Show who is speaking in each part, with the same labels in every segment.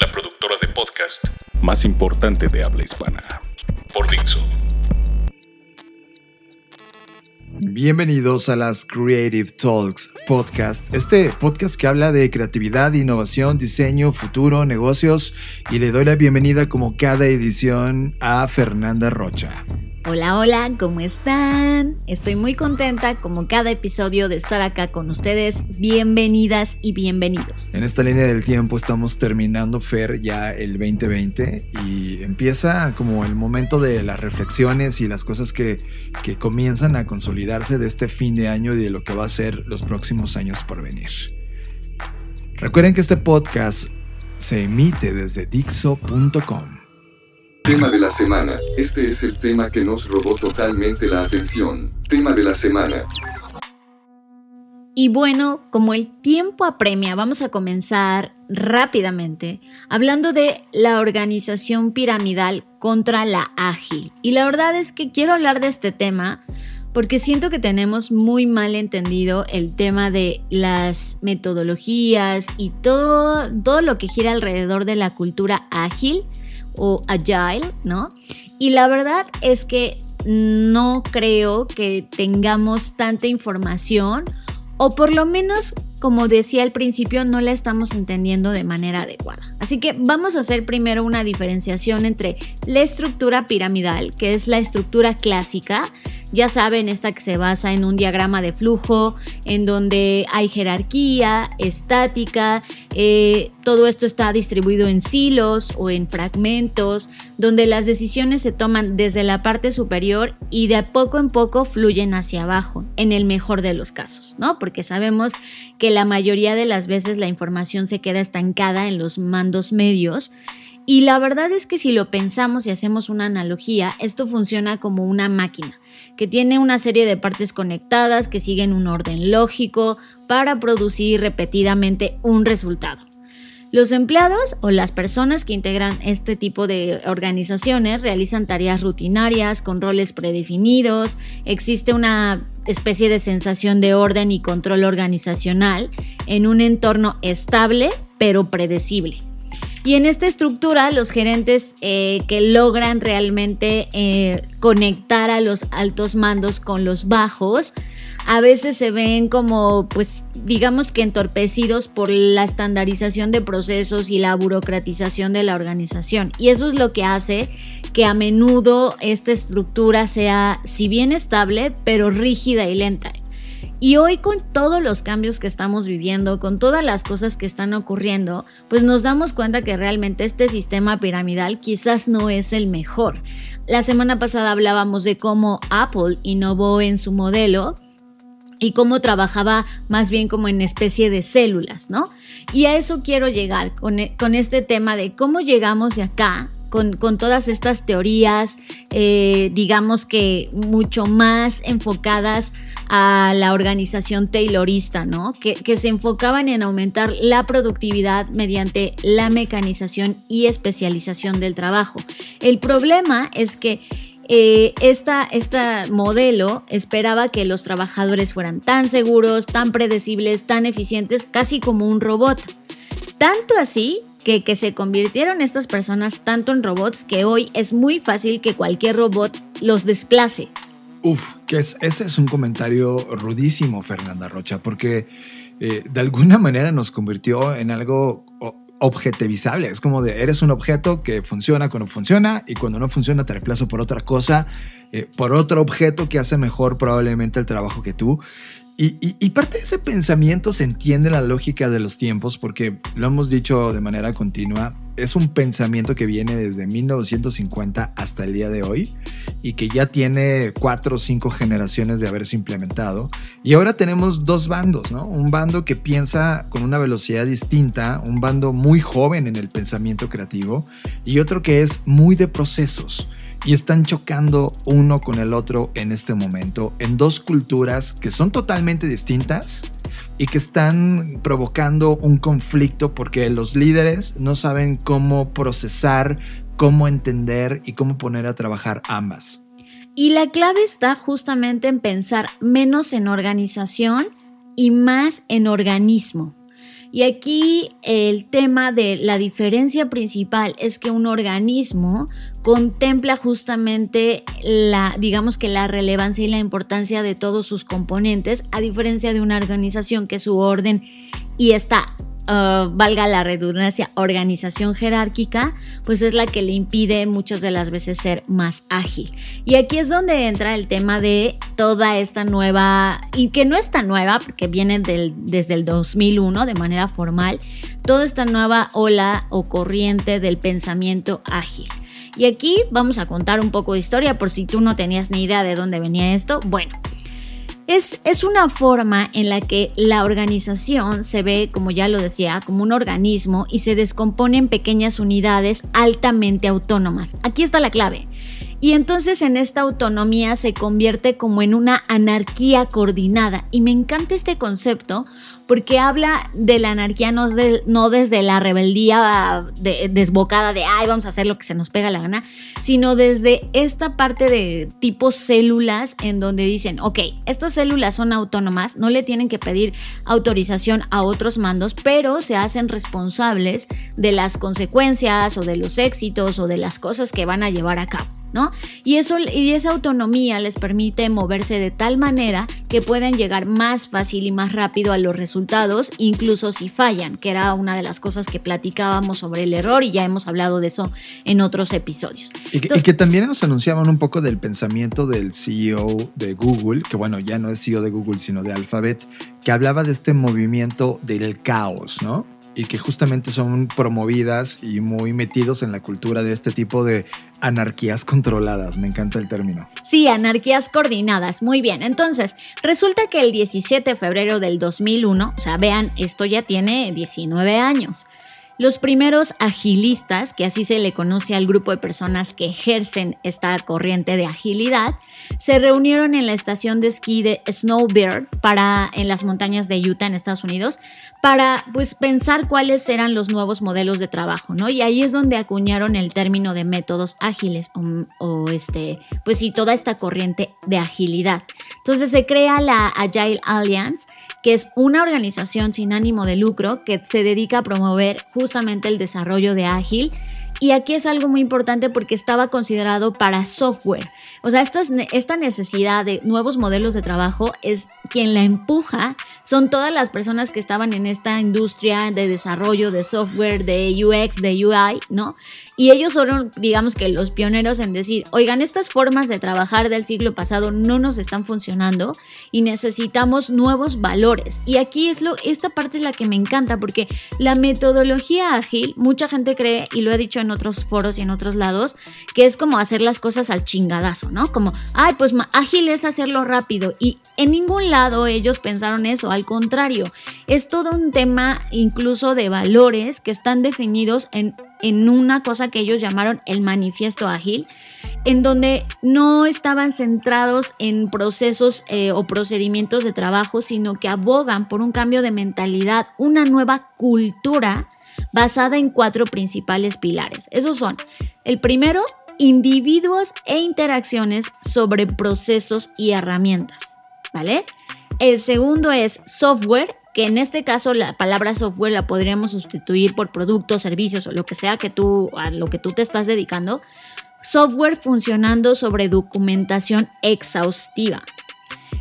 Speaker 1: La productora de podcast más importante de habla hispana. Por Dixo.
Speaker 2: Bienvenidos a las Creative Talks Podcast, este podcast que habla de creatividad, innovación, diseño, futuro, negocios y le doy la bienvenida como cada edición a Fernanda Rocha.
Speaker 3: Hola, hola, ¿cómo están? Estoy muy contenta como cada episodio de estar acá con ustedes. Bienvenidas y bienvenidos.
Speaker 2: En esta línea del tiempo estamos terminando Fer ya el 2020 y empieza como el momento de las reflexiones y las cosas que, que comienzan a consolidarse de este fin de año y de lo que va a ser los próximos años por venir. Recuerden que este podcast se emite desde Dixo.com.
Speaker 4: Tema de la semana. Este es el tema que nos robó totalmente la atención. Tema de la semana.
Speaker 3: Y bueno, como el tiempo apremia, vamos a comenzar rápidamente hablando de la organización piramidal contra la ágil. Y la verdad es que quiero hablar de este tema porque siento que tenemos muy mal entendido el tema de las metodologías y todo, todo lo que gira alrededor de la cultura ágil o agile, ¿no? Y la verdad es que no creo que tengamos tanta información o por lo menos, como decía al principio, no la estamos entendiendo de manera adecuada. Así que vamos a hacer primero una diferenciación entre la estructura piramidal, que es la estructura clásica, ya saben, esta que se basa en un diagrama de flujo, en donde hay jerarquía, estática, eh, todo esto está distribuido en silos o en fragmentos, donde las decisiones se toman desde la parte superior y de poco en poco fluyen hacia abajo, en el mejor de los casos, ¿no? Porque sabemos que la mayoría de las veces la información se queda estancada en los mandos medios y la verdad es que si lo pensamos y hacemos una analogía, esto funciona como una máquina que tiene una serie de partes conectadas que siguen un orden lógico para producir repetidamente un resultado. Los empleados o las personas que integran este tipo de organizaciones realizan tareas rutinarias con roles predefinidos, existe una especie de sensación de orden y control organizacional en un entorno estable pero predecible. Y en esta estructura, los gerentes eh, que logran realmente eh, conectar a los altos mandos con los bajos, a veces se ven como, pues, digamos que entorpecidos por la estandarización de procesos y la burocratización de la organización. Y eso es lo que hace que a menudo esta estructura sea, si bien estable, pero rígida y lenta. Y hoy con todos los cambios que estamos viviendo, con todas las cosas que están ocurriendo, pues nos damos cuenta que realmente este sistema piramidal quizás no es el mejor. La semana pasada hablábamos de cómo Apple innovó en su modelo y cómo trabajaba más bien como en especie de células, ¿no? Y a eso quiero llegar con, con este tema de cómo llegamos de acá con, todas estas teorías, eh, digamos que mucho más enfocadas a la organización taylorista, ¿no? Que, se enfocaban en aumentar la productividad mediante la mecanización y especialización del trabajo. El problema es que eh, esta, esta modelo esperaba que los trabajadores fueran tan seguros, tan predecibles, tan eficientes, casi como un robot. Tanto así que, que se convirtieron estas personas tanto en robots que hoy es muy fácil que cualquier robot los desplace.
Speaker 2: Uf, que es, ese es un comentario rudísimo, Fernanda Rocha, porque eh, de alguna manera nos convirtió en algo objetivizable. Es como de, eres un objeto que funciona cuando funciona y cuando no funciona te reemplazo por otra cosa, eh, por otro objeto que hace mejor probablemente el trabajo que tú. Y, parte de ese pensamiento se entiende la lógica de los tiempos porque lo hemos dicho de manera continua, es un pensamiento que viene desde 1950 hasta el día de hoy y que ya tiene cuatro o cinco generaciones de haberse implementado. Y ahora tenemos dos bandos, ¿no? Un bando que piensa con una velocidad distinta, un bando muy joven en el pensamiento creativo y otro que es muy de procesos y están chocando uno con el otro en este momento en dos culturas que son totalmente distintas y que están provocando un conflicto porque los líderes no saben cómo procesar, cómo entender y cómo poner a trabajar ambas.
Speaker 3: Y la clave está justamente en pensar menos en organización y más en organismo. Y aquí el tema de la diferencia principal es que un organismo contempla justamente la, digamos que la relevancia y la importancia de todos sus componentes, a diferencia de una organización que su orden y está Uh, valga la redundancia, organización jerárquica, pues es la que le impide muchas de las veces ser más ágil. Y aquí es donde entra el tema de toda esta nueva, y que no es nueva, porque viene desde el 2001 de manera formal, toda esta nueva ola o corriente del pensamiento ágil. Y aquí vamos a contar un poco de historia por si tú no tenías ni idea de dónde venía esto. Bueno, es, una forma en la que la organización se ve, como ya lo decía, como un organismo y se descompone en pequeñas unidades altamente autónomas. Aquí está la clave. Y entonces en esta autonomía se convierte como en una anarquía coordinada. Y me encanta este concepto porque habla de la anarquía no, desde la rebeldía desbocada de, ay, vamos a hacer lo que se nos pega la gana, sino desde esta parte de tipo células en donde dicen, ok, estas células son autónomas, no le tienen que pedir autorización a otros mandos, pero se hacen responsables de las consecuencias o de los éxitos o de las cosas que van a llevar a cabo. ¿No? Y, eso, y esa autonomía les permite moverse de tal manera que puedan llegar más fácil y más rápido a los resultados, incluso si fallan, que era una de las cosas que platicábamos sobre el error y ya hemos hablado de eso en otros episodios.
Speaker 2: Y que, también nos anunciaban un poco del pensamiento del CEO de Google, que bueno, ya no es CEO de Google, sino de Alphabet, que hablaba de este movimiento del caos, ¿no? Y que justamente son promovidas y muy metidos en la cultura de este tipo de anarquías controladas. Me encanta el término.
Speaker 3: Sí, anarquías coordinadas. Muy bien. Entonces, resulta que el 17 de febrero del 2001, o sea, vean, esto ya tiene 19 años. Los primeros agilistas, que así se le conoce al grupo de personas que ejercen esta corriente de agilidad, se reunieron en la estación de esquí de Snowbird para en las montañas de Utah en Estados Unidos para pues pensar cuáles eran los nuevos modelos de trabajo, ¿no? Y ahí es donde acuñaron el término de métodos ágiles o, este, pues sí, toda esta corriente de agilidad. Entonces se crea la Agile Alliance, que es una organización sin ánimo de lucro que se dedica a promover justamente el desarrollo de ágil y aquí es algo muy importante porque estaba considerado para software. O sea, esta, esta necesidad de nuevos modelos de trabajo es quien la empuja, son todas las personas que estaban en esta industria de desarrollo de software, de UX, de UI, ¿no? Y ellos fueron, digamos que los pioneros en decir, oigan, estas formas de trabajar del siglo pasado no nos están funcionando y necesitamos nuevos valores. Y aquí es lo, esta parte es la que me encanta porque la metodología ágil, mucha gente cree, y lo he dicho en otros foros y en otros lados, que es como hacer las cosas al chingadazo, ¿no? Como, ay, pues ágil es hacerlo rápido. Y en ningún lado ellos pensaron eso, al contrario, es todo un tema incluso de valores que están definidos en en una cosa que ellos llamaron el manifiesto ágil, en donde no estaban centrados en procesos eh, o procedimientos de trabajo, sino que abogan por un cambio de mentalidad, una nueva cultura basada en cuatro principales pilares. Esos son, el primero, individuos e interacciones sobre procesos y herramientas, ¿vale? El segundo es software que en este caso la palabra software la podríamos sustituir por productos, servicios o lo que sea que tú, a lo que tú te estás dedicando. Software funcionando sobre documentación exhaustiva.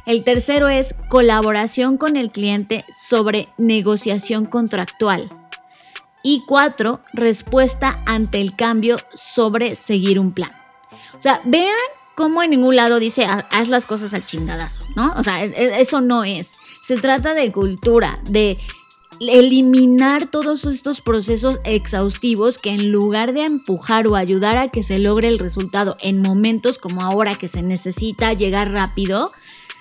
Speaker 3: El tercero es colaboración con el cliente sobre negociación contractual. Y cuatro, respuesta ante el cambio sobre seguir un plan. O sea, vean cómo en ningún lado dice haz las cosas al chingadazo, ¿no? O sea, e, e, eso no es se trata de cultura, de eliminar todos estos procesos exhaustivos que en lugar de empujar o ayudar a que se logre el resultado en momentos como ahora que se necesita llegar rápido,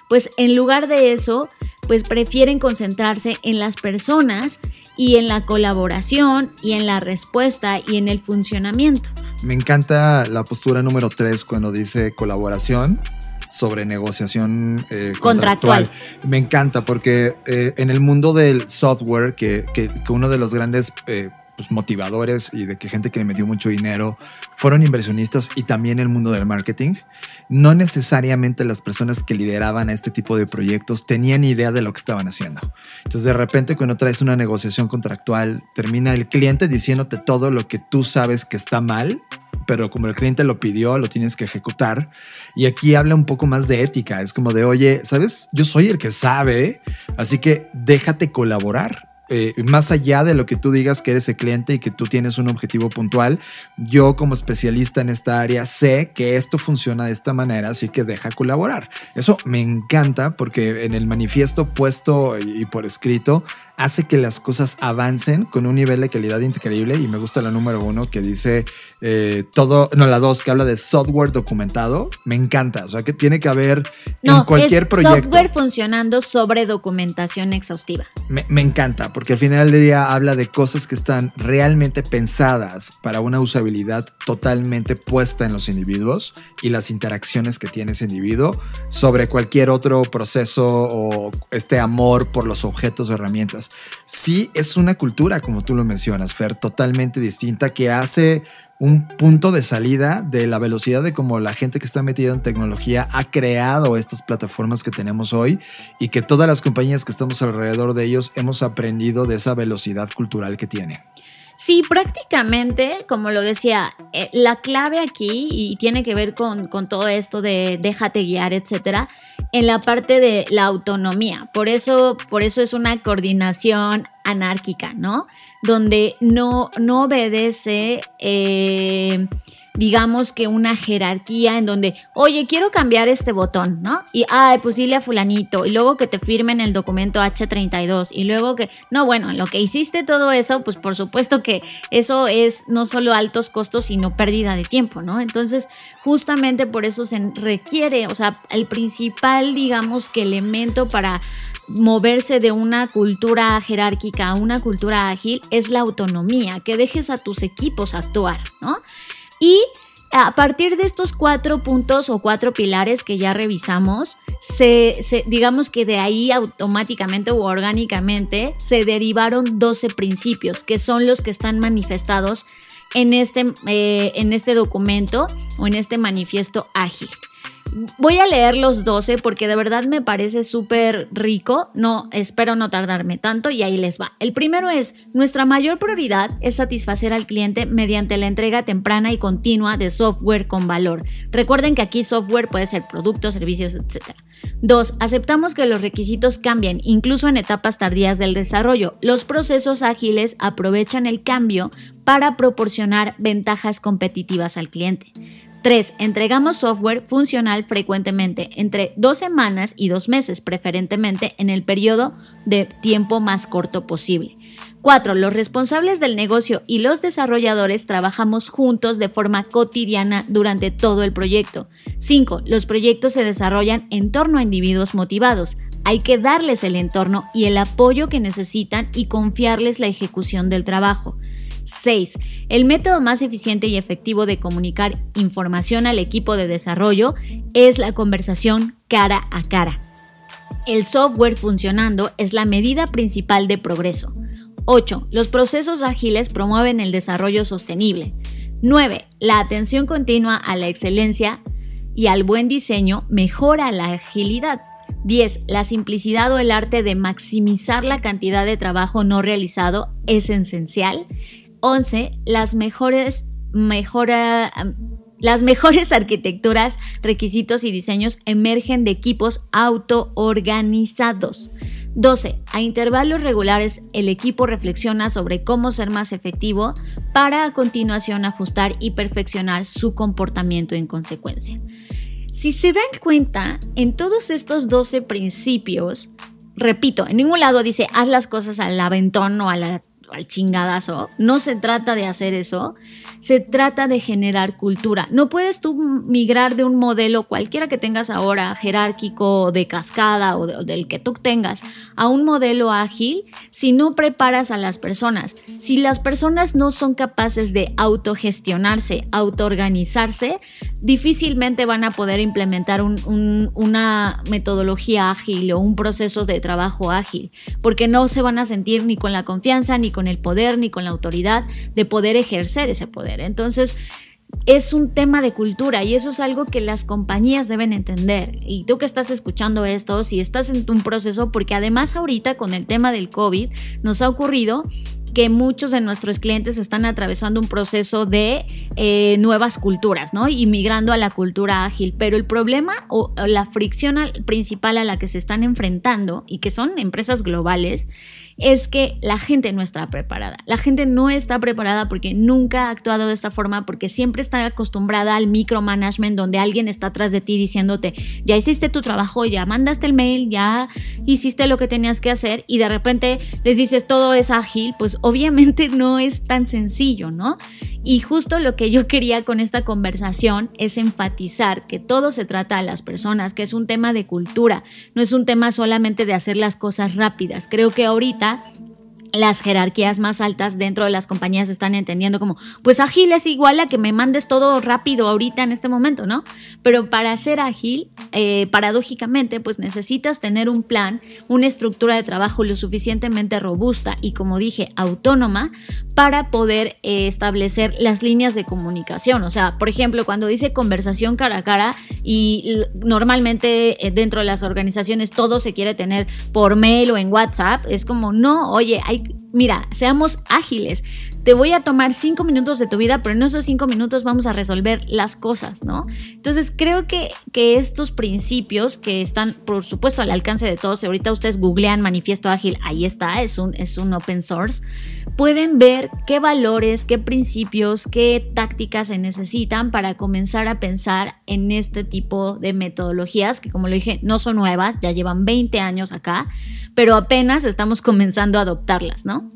Speaker 3: pues en lugar de eso, pues prefieren concentrarse en las personas y en la colaboración y en la respuesta y en el funcionamiento.
Speaker 2: Me encanta la postura número 3 cuando dice colaboración sobre negociación eh, contractual. Me encanta porque eh, en el mundo del software, que, que, uno de los grandes eh, pues, motivadores y de que gente que le metió mucho dinero fueron inversionistas y también el mundo del marketing, no necesariamente las personas que lideraban a este tipo de proyectos tenían idea de lo que estaban haciendo. Entonces de repente cuando traes una negociación contractual, termina el cliente diciéndote todo lo que tú sabes que está mal pero como el cliente lo pidió, lo tienes que ejecutar. Y aquí habla un poco más de ética. Es como de, oye, ¿sabes? Yo soy el que sabe, así que déjate colaborar. Eh, más allá de lo que tú digas que eres el cliente y que tú tienes un objetivo puntual, yo como especialista en esta área sé que esto funciona de esta manera, así que deja colaborar. Eso me encanta porque en el manifiesto puesto y por escrito hace que las cosas avancen con un nivel de calidad increíble y me gusta la número uno que dice eh, todo, no, la dos que habla de software documentado, me encanta, o sea que tiene que haber en cualquier es proyecto.
Speaker 3: Software funcionando sobre documentación exhaustiva.
Speaker 2: Me, me encanta porque al final del día habla de cosas que están realmente pensadas para una usabilidad totalmente puesta en los individuos y las interacciones que tiene ese individuo sobre cualquier otro proceso o este amor por los objetos o herramientas sí es una cultura, como tú lo mencionas, Fer, totalmente distinta que hace un punto de salida de la velocidad de cómo la gente que está metida en tecnología ha creado estas plataformas que tenemos hoy y que todas las compañías que estamos alrededor de ellos hemos aprendido de esa velocidad cultural que tiene.
Speaker 3: Sí, prácticamente, como lo decía, eh, la clave aquí, y tiene que ver con, con, todo esto de déjate guiar, etcétera, en la parte de la autonomía. Por eso, por eso es una coordinación anárquica, ¿no? Donde no, no obedece. Eh, digamos que una jerarquía en donde, oye, quiero cambiar este botón, ¿no? Y, ay, pues dile a fulanito, y luego que te firmen el documento H32, y luego que, no, bueno, lo que hiciste todo eso, pues por supuesto que eso es no solo altos costos, sino pérdida de tiempo, ¿no? Entonces, justamente por eso se requiere, o sea, el principal, digamos que elemento para moverse de una cultura jerárquica a una cultura ágil es la autonomía, que dejes a tus equipos actuar, ¿no? Y a partir de estos cuatro puntos o cuatro pilares que ya revisamos, se, digamos que de ahí automáticamente o orgánicamente se derivaron 12 principios, que son los que están manifestados en este, eh, en este documento o en este manifiesto ágil. Voy a leer los 12 porque de verdad me parece súper rico. No, espero no tardarme tanto y ahí les va. El primero es, nuestra mayor prioridad es satisfacer al cliente mediante la entrega temprana y continua de software con valor. Recuerden que aquí software puede ser productos, servicios, etc. 2. Aceptamos que los requisitos cambien, incluso en etapas tardías del desarrollo. Los procesos ágiles aprovechan el cambio para proporcionar ventajas competitivas al cliente. 3. Entregamos software funcional frecuentemente, entre dos semanas y dos meses, preferentemente en el periodo de tiempo más corto posible. 4. Los responsables del negocio y los desarrolladores trabajamos juntos de forma cotidiana durante todo el proyecto. 5. Los proyectos se desarrollan en torno a individuos motivados. Hay que darles el entorno y el apoyo que necesitan y confiarles la ejecución del trabajo. 6. El método más eficiente y efectivo de comunicar información al equipo de desarrollo es la conversación cara a cara. El software funcionando es la medida principal de progreso. 8. Los procesos ágiles promueven el desarrollo sostenible. 9. La atención continua a la excelencia y al buen diseño mejora la agilidad. 10. La simplicidad o el arte de maximizar la cantidad de trabajo no realizado es esencial. 11. Las mejores, las mejores arquitecturas, requisitos y diseños emergen de equipos autoorganizados. 12. A intervalos regulares, el equipo reflexiona sobre cómo ser más efectivo para a continuación ajustar y perfeccionar su comportamiento en consecuencia. Si se dan cuenta, en todos estos 12 principios repito, en ningún lado dice haz las cosas al aventón o a la al chingadazo. No se trata de hacer eso, se trata de generar cultura. No puedes tú migrar de un modelo cualquiera que tengas ahora, jerárquico, de cascada o, del que tú tengas, a un modelo ágil si no preparas a las personas. Si las personas no son capaces de autogestionarse, autoorganizarse, difícilmente van a poder implementar una metodología ágil o un proceso de trabajo ágil, porque no se van a sentir ni con la confianza ni con con el poder ni con la autoridad de poder ejercer ese poder. Entonces, es un tema de cultura y eso es algo que las compañías deben entender. Y tú que estás escuchando esto, si estás en un proceso, porque además ahorita con el tema del COVID nos ha ocurrido que muchos de nuestros clientes están atravesando un proceso de eh, nuevas culturas, ¿no? Y migrando a la cultura ágil. Pero el problema o la fricción principal a la que se están enfrentando y que son empresas globales es que la gente no está preparada. La gente no está preparada porque nunca ha actuado de esta forma, porque siempre está acostumbrada al micromanagement donde alguien está atrás de ti diciéndote, ya hiciste tu trabajo, ya mandaste el mail, ya hiciste lo que tenías que hacer y de repente les dices todo es ágil, pues obviamente no es tan sencillo, ¿no? Y justo lo que yo quería con esta conversación es enfatizar que todo se trata a las personas, que es un tema de cultura, no es un tema solamente de hacer las cosas rápidas. Creo que ahorita kita las jerarquías más altas dentro de las compañías están entendiendo como, pues ágil es igual a que me mandes todo rápido ahorita en este momento, ¿no? Pero para ser ágil, eh, paradójicamente, pues necesitas tener un plan, una estructura de trabajo lo suficientemente robusta y, como dije, autónoma para poder eh, establecer las líneas de comunicación. O sea, por ejemplo, cuando dice conversación cara a cara y normalmente eh, dentro de las organizaciones todo se quiere tener por mail o en WhatsApp, es como, no, oye, hay mira, seamos ágiles. Te voy a tomar cinco minutos de tu vida, pero en esos cinco minutos vamos a resolver las cosas, ¿no? Entonces creo que, que estos principios que están, por supuesto, al alcance de todos, ahorita ustedes googlean manifiesto ágil, ahí está, es un, es un open source, pueden ver qué valores, qué principios, qué tácticas se necesitan para comenzar a pensar en este tipo de metodologías que, como lo dije, no son nuevas, ya llevan 20 años acá, pero apenas estamos comenzando a adoptarlas, ¿no?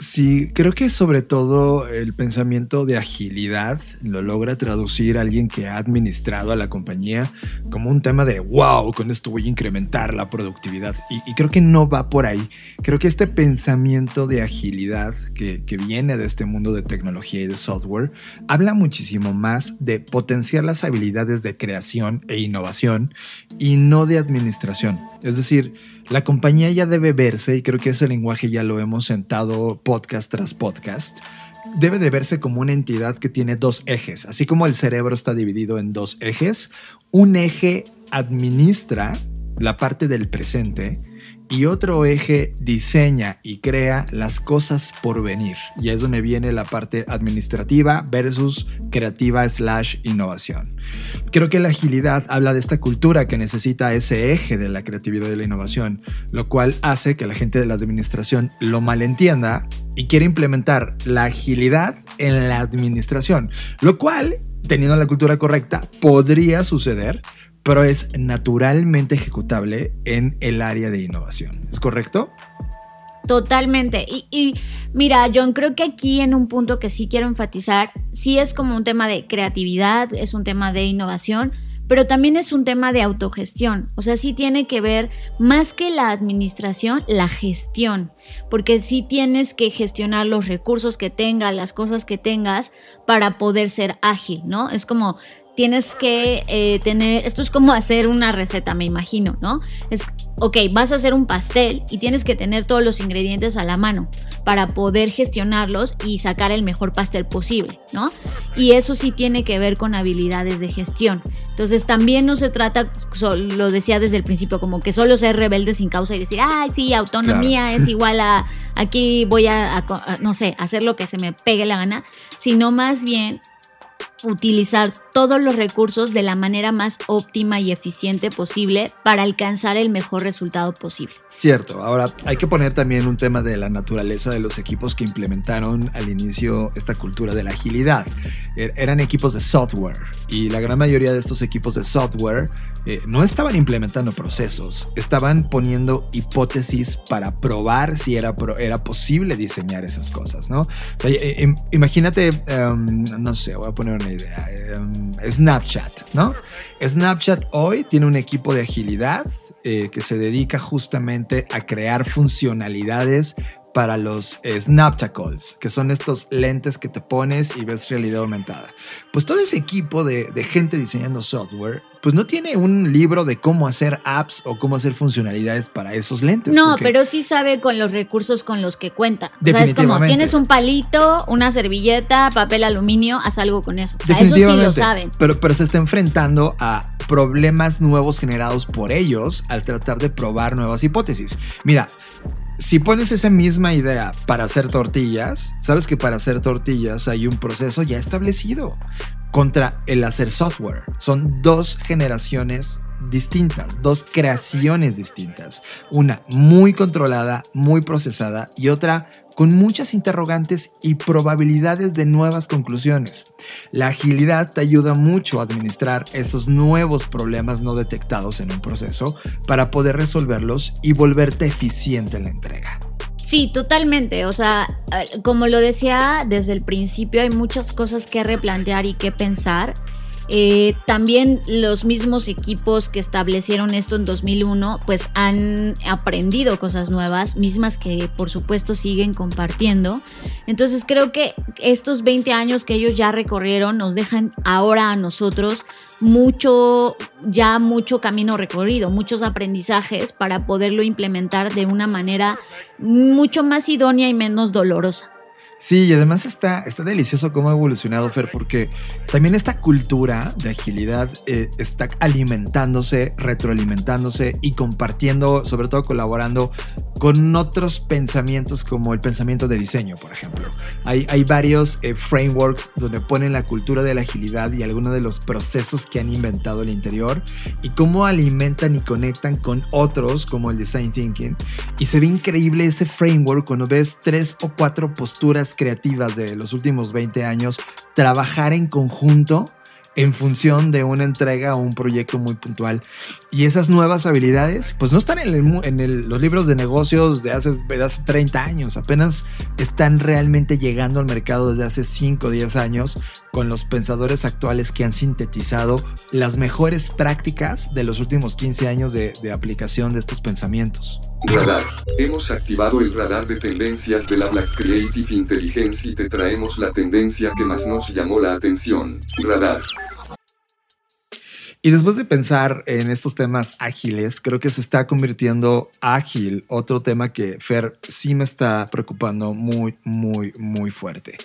Speaker 2: Sí, creo que sobre todo el pensamiento de agilidad lo logra traducir alguien que ha administrado a la compañía como un tema de wow, con esto voy a incrementar la productividad. Y, creo que no va por ahí. Creo que este pensamiento de agilidad que, que viene de este mundo de tecnología y de software habla muchísimo más de potenciar las habilidades de creación e innovación y no de administración. Es decir, la compañía ya debe verse, y creo que ese lenguaje ya lo hemos sentado podcast tras podcast, debe de verse como una entidad que tiene dos ejes, así como el cerebro está dividido en dos ejes, un eje administra la parte del presente y otro eje diseña y crea las cosas por venir. Y es donde viene la parte administrativa versus creativa slash innovación. Creo que la agilidad habla de esta cultura que necesita ese eje de la creatividad y la innovación, lo cual hace que la gente de la administración lo malentienda y quiere implementar la agilidad en la administración, lo cual, teniendo la cultura correcta, podría suceder pero es naturalmente ejecutable en el área de innovación. ¿Es correcto?
Speaker 3: Totalmente. Y, mira, John, creo que aquí en un punto que sí quiero enfatizar, sí es como un tema de creatividad, es un tema de innovación, pero también es un tema de autogestión. O sea, sí tiene que ver más que la administración, la gestión, porque sí tienes que gestionar los recursos que tengas, las cosas que tengas para poder ser ágil, ¿no? Es como tienes que eh, tener, esto es como hacer una receta, me imagino, ¿no? Es, ok, vas a hacer un pastel y tienes que tener todos los ingredientes a la mano para poder gestionarlos y sacar el mejor pastel posible, ¿no? Y eso sí tiene que ver con habilidades de gestión. Entonces también no se trata, lo decía desde el principio, como que solo ser rebelde sin causa y decir, ay, sí, autonomía es igual a, aquí voy a, no sé, hacer lo que se me pegue la gana, sino más bien utilizar todos los recursos de la manera más óptima y eficiente posible para alcanzar el mejor resultado posible.
Speaker 2: Cierto, ahora hay que poner también un tema de la naturaleza de los equipos que implementaron al inicio esta cultura de la agilidad. Er, eran equipos de software y la gran mayoría de estos equipos de software eh, no estaban implementando procesos, estaban poniendo hipótesis para probar si era, era posible diseñar esas cosas, ¿no? Eh, imagínate, em, no sé, voy a poner una idea, em, Snapchat, ¿no? Snapchat hoy tiene un equipo de agilidad eh, que se dedica justamente a crear funcionalidades para los Snaptacles, que son estos lentes que te pones y ves realidad aumentada. Pues todo ese equipo de, gente diseñando software, pues no tiene un libro de cómo hacer apps o cómo hacer funcionalidades para esos lentes.
Speaker 3: No, pero sí sabe con los recursos con los que cuenta. O sea, es como tienes un palito, una servilleta, papel aluminio, haz algo con eso. O sea, eso sí lo saben.
Speaker 2: Pero, pero se está enfrentando a problemas nuevos generados por ellos al tratar de probar nuevas hipótesis. Mira, si pones esa misma idea para hacer tortillas, sabes que para hacer tortillas hay un proceso ya establecido contra el hacer software. Son dos generaciones distintas, dos creaciones distintas. Una muy controlada, muy procesada y otra con muchas interrogantes y probabilidades de nuevas conclusiones. La agilidad te ayuda mucho a administrar esos nuevos problemas no detectados en un proceso para poder resolverlos y volverte eficiente en la entrega.
Speaker 3: Sí, totalmente. O sea, eh, como lo decía desde el principio, hay muchas cosas que replantear y que pensar. Eh, también los mismos equipos que establecieron esto en 2001 pues han aprendido cosas nuevas, mismas que por supuesto siguen compartiendo. Entonces creo que estos 20 años que ellos ya recorrieron nos dejan ahora a nosotros mucho, ya mucho camino recorrido, muchos aprendizajes para poderlo implementar de una manera mucho más idónea y menos dolorosa.
Speaker 2: Sí, y además está, está delicioso cómo ha evolucionado Fer, porque también esta cultura de agilidad eh, está alimentándose, retroalimentándose y compartiendo, sobre todo colaborando con otros pensamientos como el pensamiento de diseño, por ejemplo. Hay, varios eh, frameworks donde ponen la cultura de la agilidad y algunos de los procesos que han inventado el interior y cómo alimentan y conectan con otros como el design thinking. Y se ve increíble ese framework cuando ves tres o cuatro posturas creativas de los últimos 20 años trabajar en conjunto en función de una entrega o un proyecto muy puntual. Y esas nuevas habilidades, pues no están en, los libros de negocios de hace, de hace 30 años, apenas están realmente llegando al mercado desde hace 5 o 10 años con los pensadores actuales que han sintetizado las mejores prácticas de los últimos 15 años de, de aplicación de estos pensamientos.
Speaker 4: Radar. Hemos activado el radar de tendencias de la Black Creative Intelligence y te traemos la tendencia que más nos llamó la atención. Radar.
Speaker 2: Y después de pensar en estos temas ágiles, creo que se está convirtiendo ágil otro tema que Fer sí me está preocupando muy, muy, muy fuerte.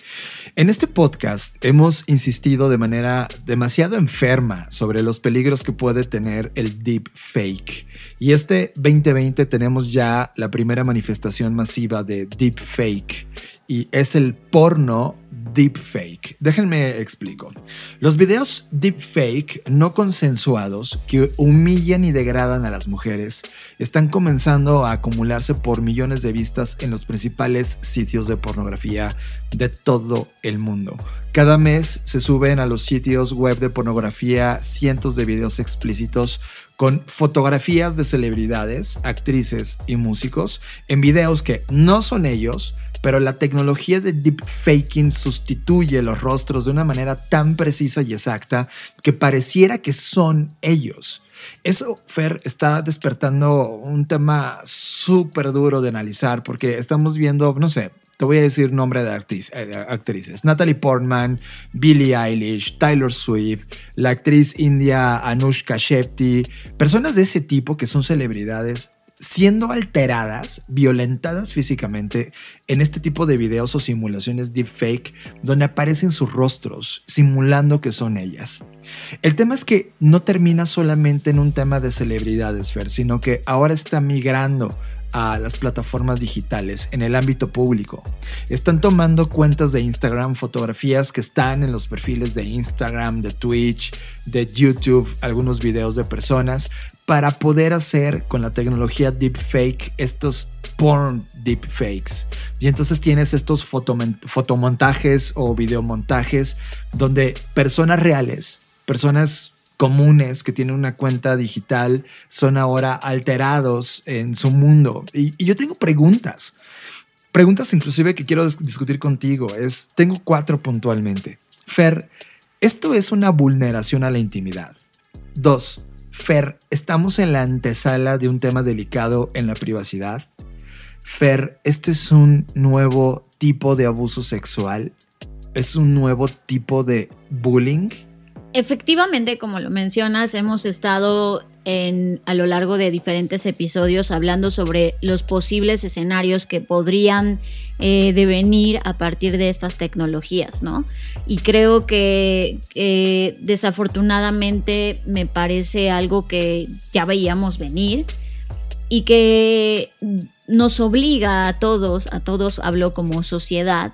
Speaker 2: En este podcast hemos insistido de manera demasiado enferma sobre los peligros que puede tener el deep fake. Y este 2020 tenemos ya la primera manifestación masiva de deep fake y es el porno deepfake. Déjenme explico. Los videos deepfake no consensuados que humillan y degradan a las mujeres están comenzando a acumularse por millones de vistas en los principales sitios de pornografía de todo el mundo. Cada mes se suben a los sitios web de pornografía cientos de videos explícitos con fotografías de celebridades, actrices y músicos en videos que no son ellos, pero la tecnología de deepfaking sustituye los rostros de una manera tan precisa y exacta que pareciera que son ellos. Eso, Fer, está despertando un tema súper duro de analizar porque estamos viendo, no sé, te voy a decir nombre de eh, actrices. Natalie Portman, Billie Eilish, Tyler Swift, la actriz india Anushka Shetty, personas de ese tipo que son celebridades siendo alteradas, violentadas físicamente en este tipo de videos o simulaciones deepfake donde aparecen sus rostros simulando que son ellas. El tema es que no termina solamente en un tema de celebridades, Fer, sino que ahora está migrando a las plataformas digitales en el ámbito público. Están tomando cuentas de Instagram, fotografías que están en los perfiles de Instagram, de Twitch, de YouTube, algunos videos de personas, para poder hacer con la tecnología deepfake estos porn deepfakes. Y entonces tienes estos fotomontajes o videomontajes donde personas reales, personas comunes que tienen una cuenta digital son ahora alterados en su mundo. Y, yo tengo preguntas. Preguntas inclusive que quiero discutir contigo. Es, tengo cuatro puntualmente. Fer, esto es una vulneración a la intimidad. Dos, Fer, estamos en la antesala de un tema delicado en la privacidad. Fer, este es un nuevo tipo de abuso sexual. Es un nuevo tipo de bullying.
Speaker 3: Efectivamente, como lo mencionas, hemos estado en, a lo largo de diferentes episodios hablando sobre los posibles escenarios que podrían eh, devenir a partir de estas tecnologías, ¿no? Y creo que desafortunadamente me parece algo que ya veíamos venir y que nos obliga a todos, a todos hablo como sociedad,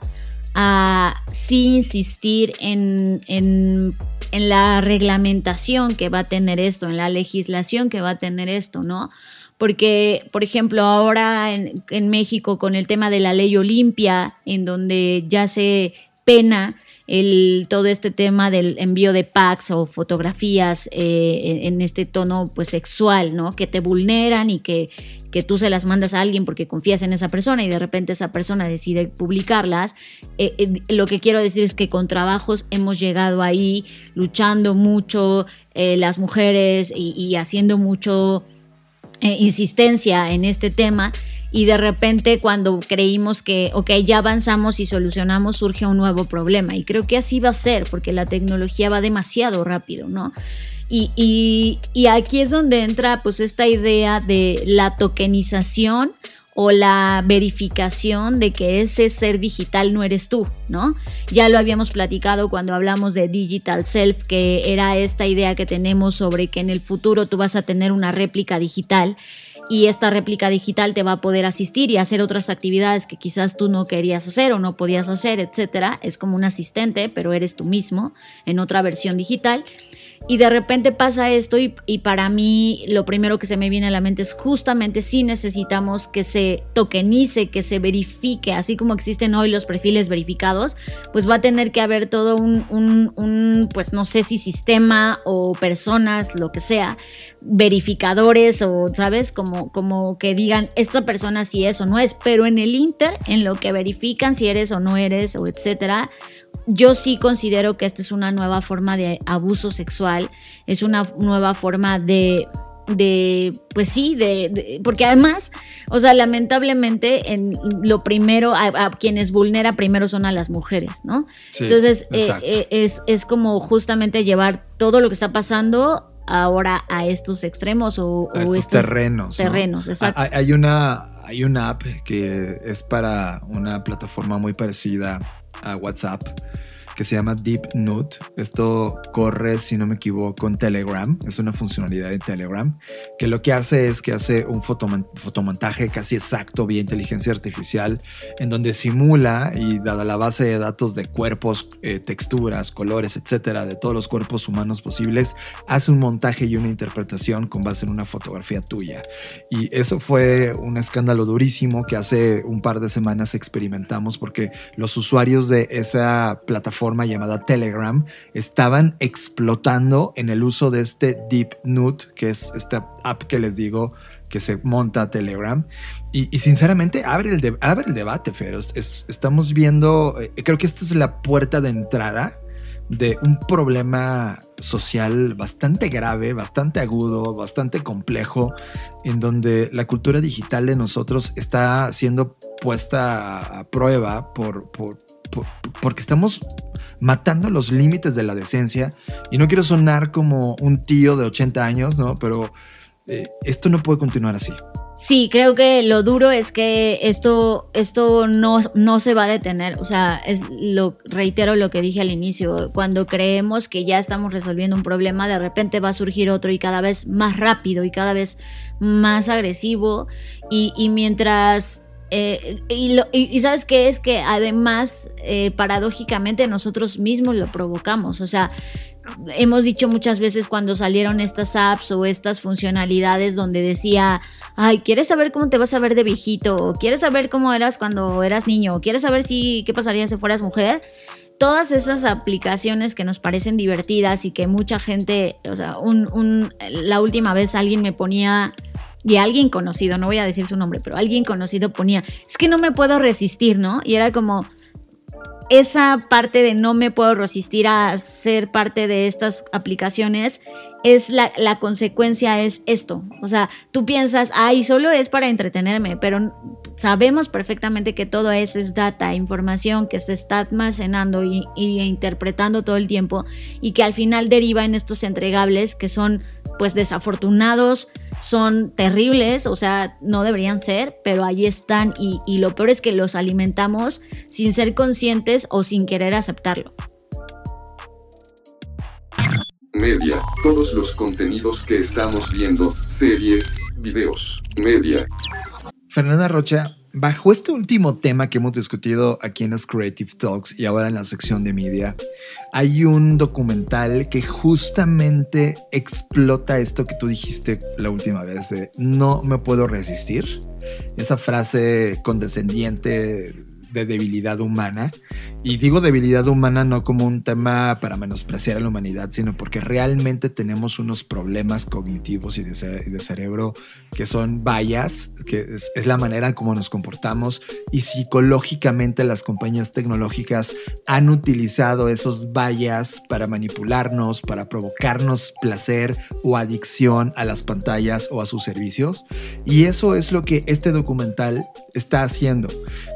Speaker 3: a sí insistir en, en, la reglamentación que va a tener esto, en la legislación que va a tener esto, ¿no? Porque, por ejemplo, ahora en, en México con el tema de la ley Olimpia, en donde ya se pena el, todo este tema del envío de packs o fotografías eh, en, este tono pues sexual, ¿no? Que te vulneran y que, que tú se las mandas a alguien porque confías en esa persona y de repente esa persona decide publicarlas. Eh, eh, lo que quiero decir es que con trabajos hemos llegado ahí luchando mucho las mujeres y, haciendo mucho insistencia en este tema y de repente cuando creímos que, ok, ya avanzamos y solucionamos, surge un nuevo problema. Y creo que así va a ser, porque la tecnología va demasiado rápido, ¿no? Y, y, aquí es donde entra pues esta idea de la tokenización o la verificación de que ese ser digital no eres tú, ¿no? Ya lo habíamos platicado cuando hablamos de digital self, que era esta idea que tenemos sobre que en el futuro tú vas a tener una réplica digital y esta réplica digital te va a poder asistir y hacer otras actividades que quizás tú no querías hacer o no podías hacer, etcétera. Es como un asistente, pero eres tú mismo en otra versión digital. Y de repente pasa esto y, para mí lo primero que se me viene a la mente es justamente si necesitamos que se tokenice, que se verifique, así como existen hoy los perfiles verificados, pues va a tener que haber todo un, pues no sé si sistema o personas, lo que sea, verificadores o, ¿sabes? Como, como que digan, esta persona sí es o no es, pero en el Inter, en lo que verifican si eres o no eres o etcétera, yo sí considero que esta es una nueva forma de abuso sexual, es una nueva forma de de, pues sí, de, porque además, o sea, lamentablemente en lo primero, a, quienes vulnera primero son a las mujeres, ¿no? Entonces, eh, eh, es, es como justamente llevar todo lo que está pasando ahora a estos extremos o,
Speaker 2: estos, terrenos.
Speaker 3: Terrenos, exacto.
Speaker 2: Hay, una, hay una app que es para una plataforma muy parecida Uh, WhatsApp que se llama Deep Note. Esto corre, si no me equivoco, en Telegram. Es una funcionalidad de Telegram que lo que hace es que hace un fotomontaje casi exacto vía inteligencia artificial en donde simula y dada la base de datos de cuerpos, eh, texturas, colores, etcétera, de todos los cuerpos humanos posibles, hace un montaje y una interpretación con base en una fotografía tuya. Y eso fue un escándalo durísimo que hace un par de semanas experimentamos porque los usuarios de esa plataforma llamada Telegram estaban explotando en el uso de este Deep Note, que es esta app que les digo que se monta Telegram. Y, sinceramente abre el, abre el debate, Feroz. estamos viendo, eh, creo que esta es la puerta de entrada de un problema social bastante grave, bastante agudo, bastante complejo, en donde la cultura digital de nosotros está siendo puesta a prueba por, por porque estamos matando los límites de la decencia. Y no quiero sonar como un tío de 80 años, ¿no? Pero eh, esto no puede continuar así.
Speaker 3: Sí, creo que lo duro es que esto, esto no, no se va a detener. O sea, es lo, reitero lo que dije al inicio. Cuando creemos que ya estamos resolviendo un problema, de repente va a surgir otro y cada vez más rápido y cada vez más agresivo. Y, mientras eh, y, sabes qué es que además, eh, paradójicamente, nosotros mismos lo provocamos. O sea, hemos dicho muchas veces cuando salieron estas apps o estas funcionalidades donde decía, ay, ¿quieres saber cómo te vas a ver de viejito? ¿O ¿Quieres saber cómo eras cuando eras niño? ¿O ¿Quieres saber si qué pasaría si fueras mujer? Todas esas aplicaciones que nos parecen divertidas y que mucha gente, o sea, la última vez alguien me ponía y alguien conocido, no voy a decir su nombre, pero alguien conocido ponía, es que no me puedo resistir, ¿no? Y era como, esa parte de no me puedo resistir a ser parte de estas aplicaciones es la, la, consecuencia es esto. O sea, tú piensas, ay, solo es para entretenerme, pero sabemos perfectamente que todo eso es data, información que se está almacenando y, interpretando todo el tiempo y que al final deriva en estos entregables que son pues desafortunados, son terribles, o sea, no deberían ser, pero ahí están y, y lo peor es que los alimentamos sin ser conscientes o sin querer aceptarlo.
Speaker 4: Media, todos los contenidos que estamos viendo, series, videos, media.
Speaker 2: Fernanda Rocha, bajo este último tema que hemos discutido aquí en las Creative Talks y ahora en la sección de media, hay un documental que justamente explota esto que tú dijiste la última vez de no me puedo resistir. Esa frase condescendiente de debilidad humana. Y digo debilidad humana no como un tema para menospreciar a la humanidad, sino porque realmente tenemos unos problemas cognitivos y de, cerebro que son vallas, que es, es, la manera como nos comportamos. Y psicológicamente las compañías tecnológicas han utilizado esos vallas para manipularnos, para provocarnos placer o adicción a las pantallas o a sus servicios. Y eso es lo que este documental está haciendo.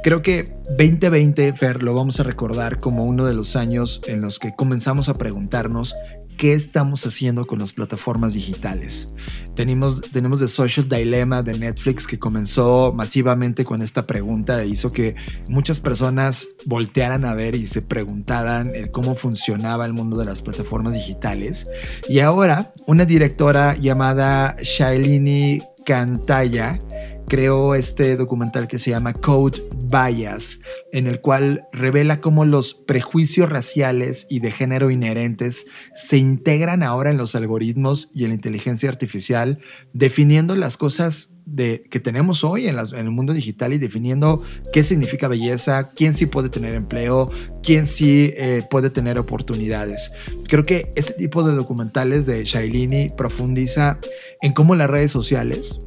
Speaker 2: Creo que 2020, Fer, lo vamos a recordar como uno de los años en los que comenzamos a preguntarnos qué estamos haciendo con las plataformas digitales. Tenemos, tenemos The Social Dilemma de Netflix que comenzó masivamente con esta pregunta e hizo que muchas personas voltearan a ver y se preguntaran cómo funcionaba el mundo de las plataformas digitales. Y ahora una directora llamada Shailini Cantaya creó este documental que se llama Code Bias, en el cual revela cómo los prejuicios raciales y de género inherentes se integran ahora en los algoritmos y en la inteligencia artificial, definiendo las cosas de, que tenemos hoy en, el mundo digital y definiendo qué significa belleza, quién sí puede tener empleo, quién sí eh, puede tener oportunidades. Creo que este tipo de documentales de Shailini profundiza en cómo las redes sociales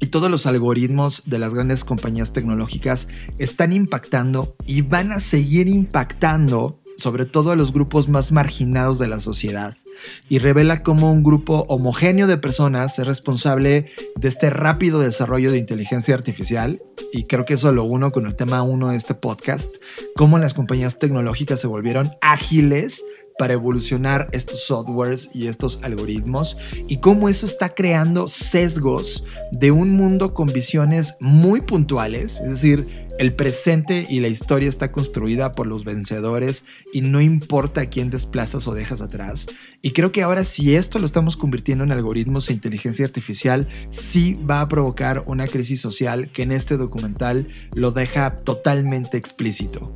Speaker 2: y todos los algoritmos de las grandes compañías tecnológicas están impactando y van a seguir impactando sobre todo a los grupos más marginados de la sociedad. Y revela cómo un grupo homogéneo de personas es responsable de este rápido desarrollo de inteligencia artificial. Y creo que eso lo uno con el tema uno de este podcast, cómo las compañías tecnológicas se volvieron ágiles para evolucionar estos softwares y estos algoritmos y cómo eso está creando sesgos de un mundo con visiones muy puntuales, es decir, el presente y la historia está construida por los vencedores y no importa a quién desplazas o dejas atrás. Y creo que ahora si esto lo estamos convirtiendo en algoritmos e inteligencia artificial, sí va a provocar una crisis social que en este documental lo deja totalmente explícito.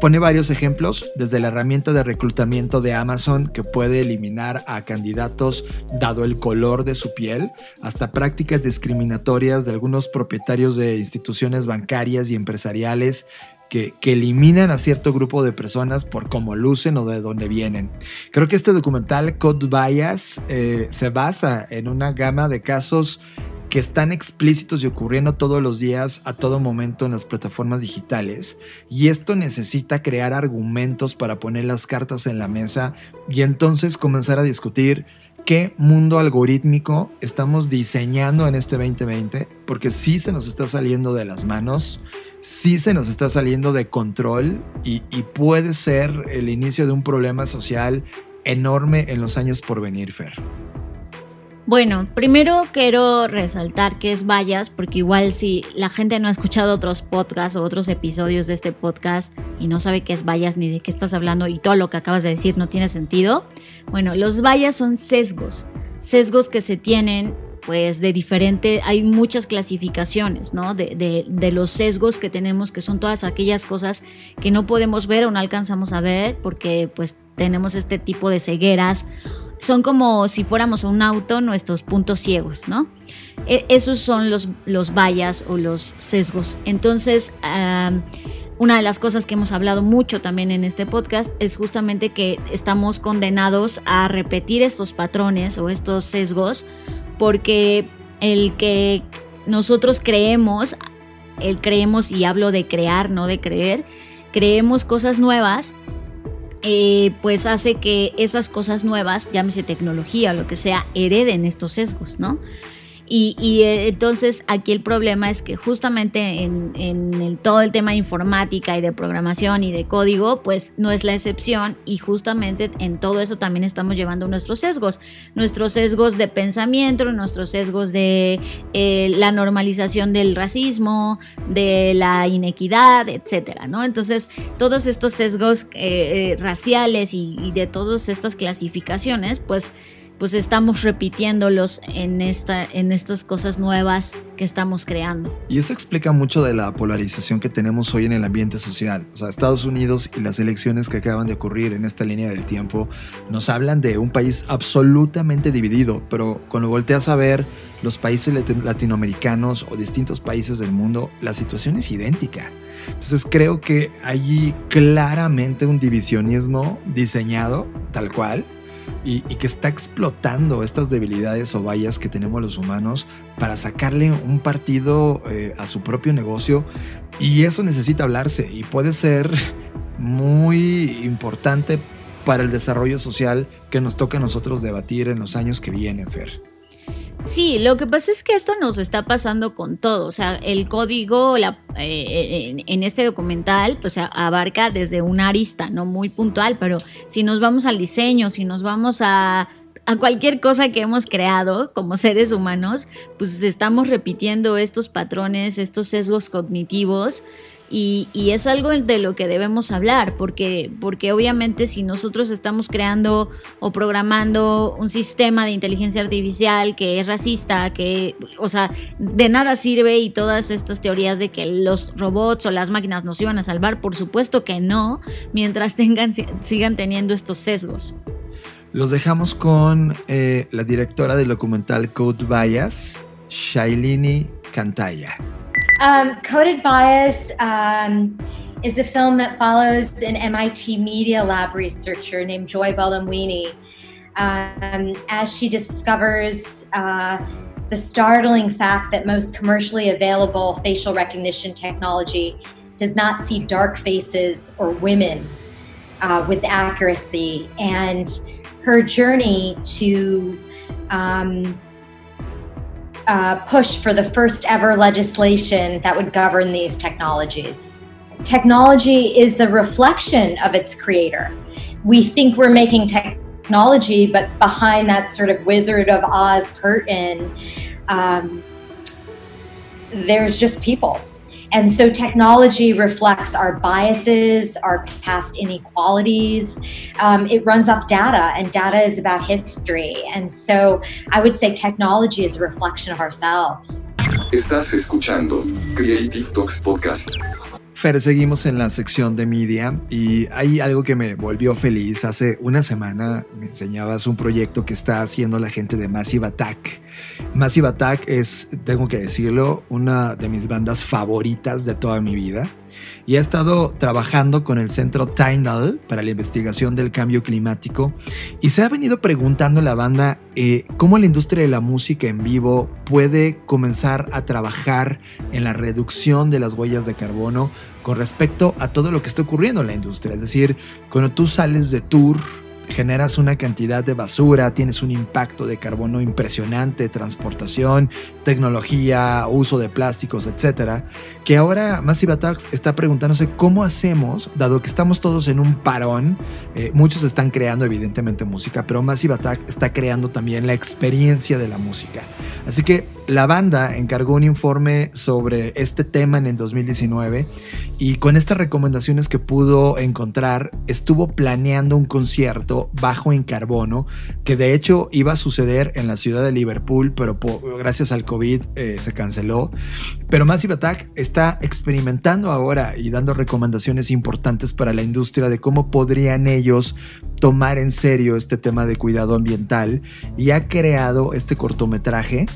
Speaker 2: Pone varios ejemplos, desde la herramienta de reclutamiento de Amazon que puede eliminar a candidatos dado el color de su piel, hasta prácticas discriminatorias de algunos propietarios de instituciones bancarias y empresariales que, eliminan a cierto grupo de personas por cómo lucen o de dónde vienen. Creo que este documental, Code Bias, eh, se basa en una gama de casos que están explícitos y ocurriendo todos los días, a todo momento en las plataformas digitales. Y esto necesita crear argumentos para poner las cartas en la mesa y entonces comenzar a discutir qué mundo algorítmico estamos diseñando en este 2020, porque sí se nos está saliendo de las manos sí se nos está saliendo de control y, puede ser el inicio de un problema social enorme en los años por venir, Fer.
Speaker 3: Bueno, primero quiero resaltar que es vallas, porque igual si la gente no ha escuchado otros podcasts o otros episodios de este podcast y no sabe qué es vallas ni de qué estás hablando y todo lo que acabas de decir no tiene sentido, bueno, los vallas son sesgos, sesgos que se tienen pues de diferente, hay muchas clasificaciones, ¿no? De, de, los sesgos que tenemos, que son todas aquellas cosas que no podemos ver o no alcanzamos a ver porque pues tenemos este tipo de cegueras. Son como si fuéramos un auto, nuestros puntos ciegos, ¿no? E, esos son los, los vallas o los sesgos. Entonces, una de las cosas que hemos hablado mucho también en este podcast es justamente que estamos condenados a repetir estos patrones o estos sesgos porque el que nosotros creemos, el creemos y hablo de crear, no de creer, creemos cosas nuevas, eh, pues hace que esas cosas nuevas, llámese tecnología o lo que sea, hereden estos sesgos, ¿no? Y, eh, entonces aquí el problema es que justamente en, todo el tema de informática y de programación y de código, pues no es la excepción y justamente en todo eso también estamos llevando nuestros sesgos, nuestros sesgos de pensamiento, nuestros sesgos de eh, la normalización del racismo, de la inequidad, etcétera, ¿no? Entonces todos estos sesgos eh, raciales y, y de todas estas clasificaciones, pues pues estamos repitiéndolos en, esta, en estas cosas nuevas que estamos creando.
Speaker 2: Y eso explica mucho de la polarización que tenemos hoy en el ambiente social. O sea, Estados Unidos y las elecciones que acaban de ocurrir en esta línea del tiempo nos hablan de un país absolutamente dividido, pero cuando volteas a ver los países latinoamericanos o distintos países del mundo, la situación es idéntica. Entonces creo que hay claramente un divisionismo diseñado tal cual y, que está explotando estas debilidades o vallas que tenemos los humanos para sacarle un partido eh, a su propio negocio y eso necesita hablarse y puede ser muy importante para el desarrollo social que nos toca a nosotros debatir en los años que vienen, Fer.
Speaker 3: Sí, lo que pasa es que esto nos está pasando con todo. O sea, el código la, eh, en, este documental pues abarca desde una arista, no muy puntual, pero si nos vamos al diseño, si nos vamos a, a cualquier cosa que hemos creado como seres humanos, pues estamos repitiendo estos patrones, estos sesgos cognitivos y, es algo de lo que debemos hablar, porque, porque obviamente si nosotros estamos creando o programando un sistema de inteligencia artificial que es racista, que, o sea, de nada sirve y todas estas teorías de que los robots o las máquinas nos iban a salvar, por supuesto que no, mientras tengan, sigan teniendo estos sesgos.
Speaker 2: Los dejamos con eh, la directora del documental Code Bias, Shailini Cantaya.
Speaker 5: Um, Coded Bias um, is a film that follows an MIT Media Lab researcher named Joy Bulamwini um, as she discovers uh, the startling fact that most commercially available facial recognition technology does not see dark faces or women uh, with accuracy. And her journey to um, uh, push for the first ever legislation that would govern these technologies. Technology is a reflection of its creator. We think we're making technology, but behind that sort of Wizard of Oz curtain, um, there's just people and so technology reflects our biases, our past inequalities. Um, it runs off data, and data is about history. And so I would say technology is a reflection of ourselves.
Speaker 4: Estás escuchando Creative Talks Podcast.
Speaker 2: Fer, seguimos en la sección de media y hay algo que me volvió feliz. Hace una semana me enseñabas un proyecto que está haciendo la gente de Massive Attack. Massive Attack es, tengo que decirlo, una de mis bandas favoritas de toda mi vida y ha estado trabajando con el centro Tyndall para la investigación del cambio climático y se ha venido preguntando la banda eh, cómo la industria de la música en vivo puede comenzar a trabajar en la reducción de las huellas de carbono con respecto a todo lo que está ocurriendo en la industria. Es decir, cuando tú sales de tour, generas una cantidad de basura, tienes un impacto de carbono impresionante, transportación, tecnología, uso de plásticos, etcétera, que ahora Massive Attacks está preguntándose cómo hacemos, dado que estamos todos en un parón, eh, muchos están creando evidentemente música, pero Massive Attack está creando también la experiencia de la música. Así que la banda encargó un informe sobre este tema en el 2019 y con estas recomendaciones que pudo encontrar estuvo planeando un concierto bajo en carbono que de hecho iba a suceder en la ciudad de Liverpool, pero gracias al COVID eh, se canceló. Pero Massive Attack está experimentando ahora y dando recomendaciones importantes para la industria de cómo podrían ellos tomar en serio este tema de cuidado ambiental y ha creado este cortometraje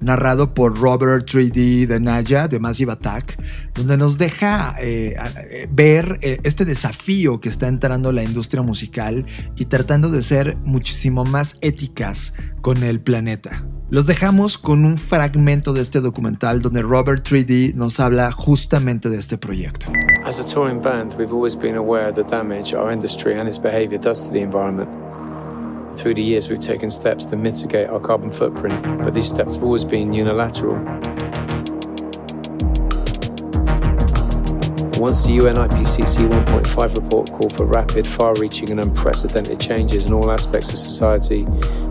Speaker 2: narrado por Robert 3D de Naya de Massive Attack, donde nos deja eh, eh, ver eh, este desafío que está entrando la industria musical y tratando de ser muchísimo más éticas con el planeta. Los dejamos con un fragmento de este documental donde Robert 3D nos habla justamente de este proyecto.
Speaker 6: As a touring band, we've always been aware of the damage our industry and its behavior does to the environment. Through the years, we've taken steps to mitigate our carbon footprint, but these steps have always been unilateral. Once the UN IPCC 1.5 report called for rapid, far reaching, and unprecedented changes in all aspects of society,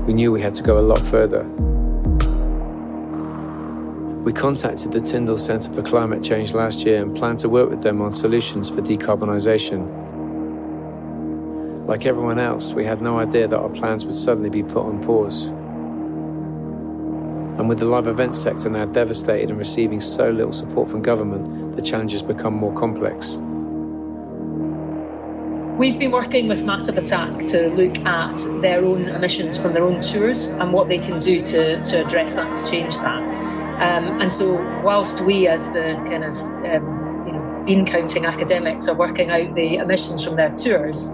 Speaker 6: we knew we had to go a lot further. We contacted the Tyndall Centre for Climate Change last year and plan to work with them on solutions for decarbonisation. Like everyone else, we had no idea that our plans would suddenly be put on pause. And with the live events sector now devastated and receiving so little support from government, the challenges become more complex.
Speaker 7: We've been working with Massive Attack to look at their own emissions from their own tours and what they can do to, to address that, to change that. Um, and so, whilst we, as the kind of um, you know bean counting academics, are working out the emissions from their tours,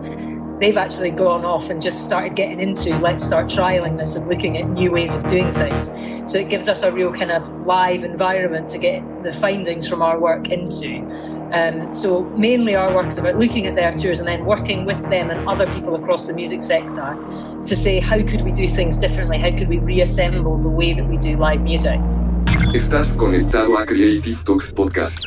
Speaker 7: they've actually gone off and just started getting into let's start trialing this and looking at new ways of doing things. So it gives us a real kind of live environment to get the findings from our work into. Um, so mainly our work is about looking at their tours and then working with them and other people across the music sector to say how could we do things differently? How could we reassemble the way that we do live music?
Speaker 4: Estás conectado a Creative Talks Podcast.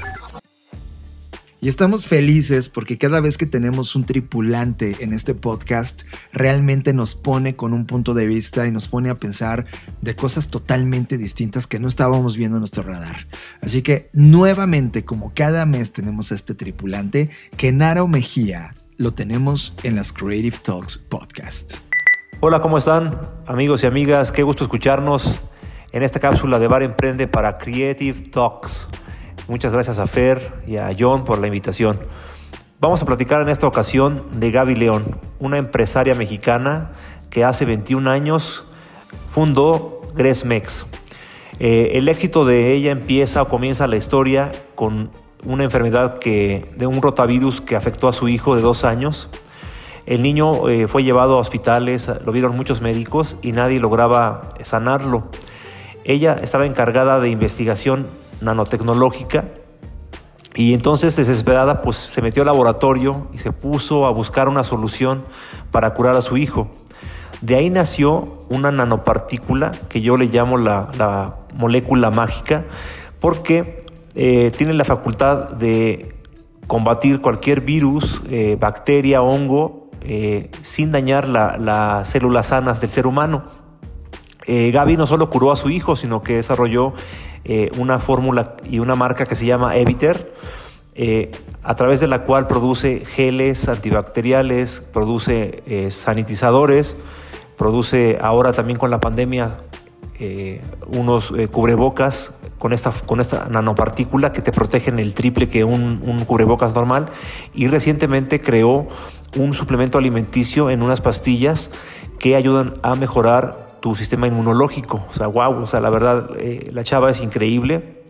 Speaker 2: Y estamos felices porque cada vez que tenemos un tripulante en este podcast, realmente nos pone con un punto de vista y nos pone a pensar de cosas totalmente distintas que no estábamos viendo en nuestro radar. Así que nuevamente, como cada mes tenemos a este tripulante, Kenaro Mejía lo tenemos en las Creative Talks Podcast.
Speaker 8: Hola, ¿cómo están amigos y amigas? Qué gusto escucharnos en esta cápsula de Bar Emprende para Creative Talks. Muchas gracias a Fer y a John por la invitación. Vamos a platicar en esta ocasión de Gaby León, una empresaria mexicana que hace 21 años fundó Gresmex. Eh, el éxito de ella empieza o comienza la historia con una enfermedad que, de un rotavirus que afectó a su hijo de dos años. El niño eh, fue llevado a hospitales, lo vieron muchos médicos y nadie lograba sanarlo. Ella estaba encargada de investigación nanotecnológica. Y entonces, desesperada, pues se metió al laboratorio y se puso a buscar una solución para curar a su hijo. De ahí nació una nanopartícula que yo le llamo la, molécula mágica, porque eh, tiene la facultad de combatir cualquier virus, eh, bacteria, hongo, eh, sin dañar las células sanas del ser humano. Gaby no solo curó a su hijo, sino que desarrolló eh, una fórmula y una marca que se llama Eviter, eh, a través de la cual produce geles antibacteriales, produce eh, sanitizadores, produce ahora también con la pandemia unos cubrebocas con esta, con esta nanopartícula que te protegen el triple que un, un cubrebocas normal y recientemente creó un suplemento alimenticio en unas pastillas que ayudan a mejorar tu sistema inmunológico. O sea, wow, o sea, la verdad, eh, la chava es increíble.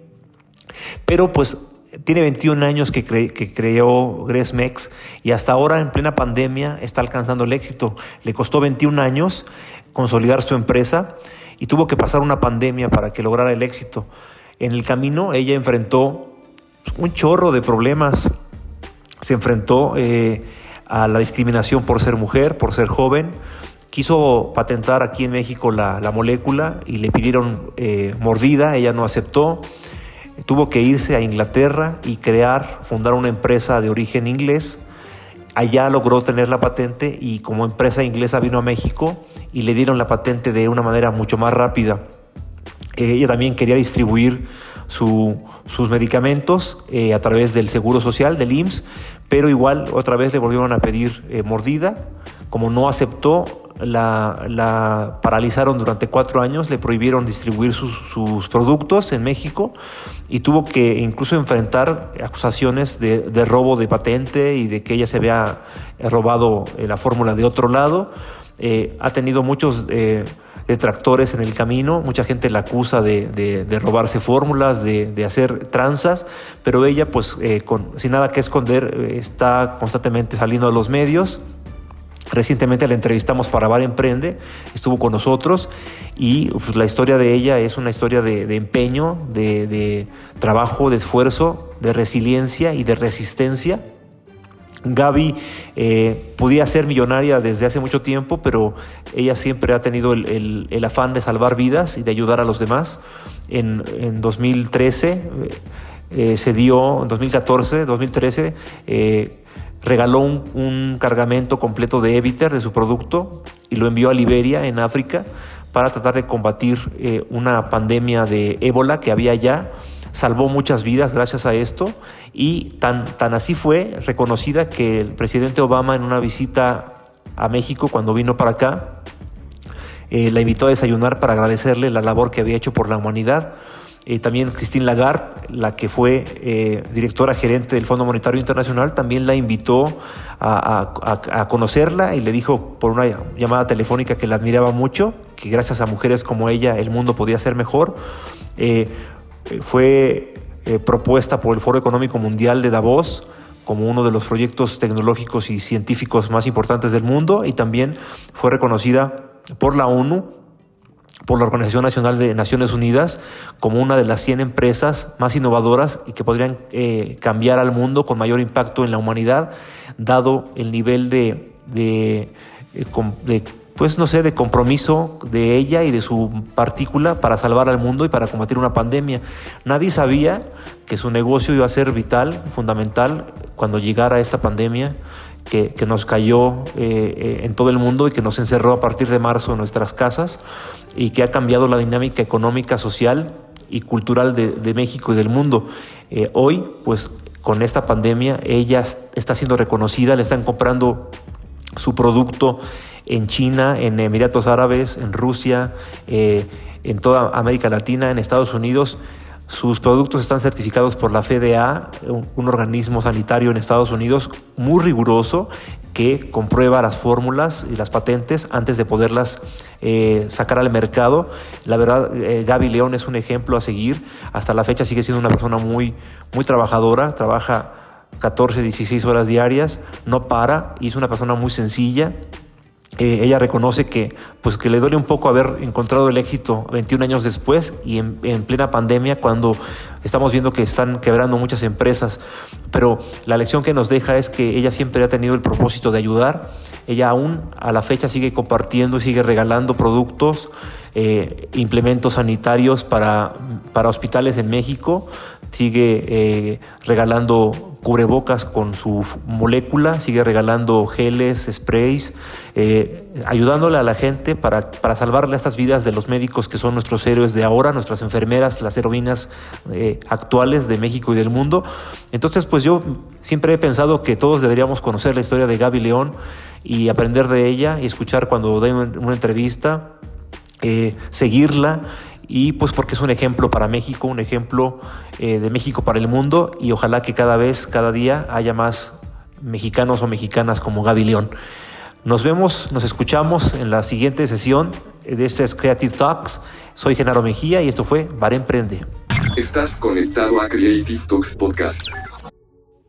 Speaker 8: Pero pues tiene 21 años que, que creó Gresmex y hasta ahora en plena pandemia está alcanzando el éxito. Le costó 21 años consolidar su empresa y tuvo que pasar una pandemia para que lograra el éxito. En el camino ella enfrentó un chorro de problemas. Se enfrentó eh, a la discriminación por ser mujer, por ser joven. Quiso patentar aquí en México la, molécula y le pidieron eh, mordida, ella no aceptó. Tuvo que irse a Inglaterra y crear, fundar una empresa de origen inglés. Allá logró tener la patente y como empresa inglesa vino a México y le dieron la patente de una manera mucho más rápida. ella también quería distribuir sus medicamentos eh, a través del Seguro Social, del IMSS, pero igual otra vez le volvieron a pedir eh, mordida. Como no aceptó, la, paralizaron durante cuatro años, le prohibieron distribuir sus, productos en México y tuvo que incluso enfrentar acusaciones de, robo de patente y de que ella se había eh, robado la fórmula de otro lado. ha tenido muchos detractores en el camino, mucha gente la acusa de, robarse fórmulas, de, hacer tranzas, pero ella pues eh, sin nada que esconder eh, está constantemente saliendo a los medios. Recientemente la entrevistamos para Bar Emprende, estuvo con nosotros y pues, la historia de ella es una historia de, empeño, de trabajo, de esfuerzo, de resiliencia y de resistencia Gaby eh, podía ser millonaria desde hace mucho tiempo, pero ella siempre ha tenido el, afán de salvar vidas y de ayudar a los demás. En, 2013 eh, eh, se dio, en 2014, 2013, regaló un, cargamento completo de Eviter, de su producto, y lo envió a Liberia, en África, para tratar de combatir una pandemia de ébola que había allá salvó muchas vidas gracias a esto y tan, tan así fue reconocida que el presidente Obama en una visita a México cuando vino para acá eh, la invitó a desayunar para agradecerle la labor que había hecho por la humanidad. Eh, también Christine Lagarde, la que fue eh, directora gerente del Fondo Monetario Internacional, también la invitó a, conocerla y le dijo por una llamada telefónica que la admiraba mucho, que gracias a mujeres como ella el mundo podía ser mejor. Eh, fue eh, propuesta por el Foro Económico Mundial de Davos como uno de los proyectos tecnológicos y científicos más importantes del mundo y también fue reconocida por la ONU, por la Organización Nacional de Naciones Unidas, como una de las 100 empresas más innovadoras y que podrían eh, cambiar al mundo con mayor impacto en la humanidad, dado el nivel de, de pues no sé, de compromiso de ella y de su partícula para salvar al mundo y para combatir una pandemia. Nadie sabía que su negocio iba a ser vital, fundamental, cuando llegara esta pandemia que, nos cayó eh, eh, en todo el mundo y que nos encerró a partir de marzo en nuestras casas y que ha cambiado la dinámica económica, social y cultural de, México y del mundo. Eh, hoy, pues con esta pandemia, ella está siendo reconocida, le están comprando su producto en China, en Emiratos Árabes, en Rusia, en toda América Latina, en Estados Unidos. Sus productos están certificados por la FDA, un, organismo sanitario en Estados Unidos muy riguroso que comprueba las fórmulas y las patentes antes de poderlas eh, sacar al mercado. La verdad, eh, Gaby León es un ejemplo a seguir. Hasta la fecha sigue siendo una persona muy, muy trabajadora, trabaja 14, 16 horas diarias, no para y es una persona muy sencilla. Eh, ella reconoce que, pues, que le duele un poco haber encontrado el éxito 21 años después y en, plena pandemia cuando estamos viendo que están quebrando muchas empresas. Pero la lección que nos deja es que ella siempre ha tenido el propósito de ayudar. Ella aún a la fecha sigue compartiendo y sigue regalando productos, eh, implementos sanitarios para, para hospitales en México sigue eh, regalando cubrebocas con su molécula, sigue regalando geles, sprays, eh, ayudándole a la gente para, para, salvarle estas vidas de los médicos que son nuestros héroes de ahora, nuestras enfermeras, las heroínas eh, actuales de México y del mundo. Entonces, pues yo siempre he pensado que todos deberíamos conocer la historia de Gaby León y aprender de ella y escuchar cuando dé una entrevista, seguirla y pues porque es un ejemplo para México, un ejemplo eh, de México para el mundo y ojalá que cada vez, cada día haya más mexicanos o mexicanas como Gaby León. Nos vemos, nos escuchamos en la siguiente sesión de este Creative Talks. Soy Genaro Mejía y esto fue Bar Emprende.
Speaker 4: Estás conectado a Creative Talks Podcast.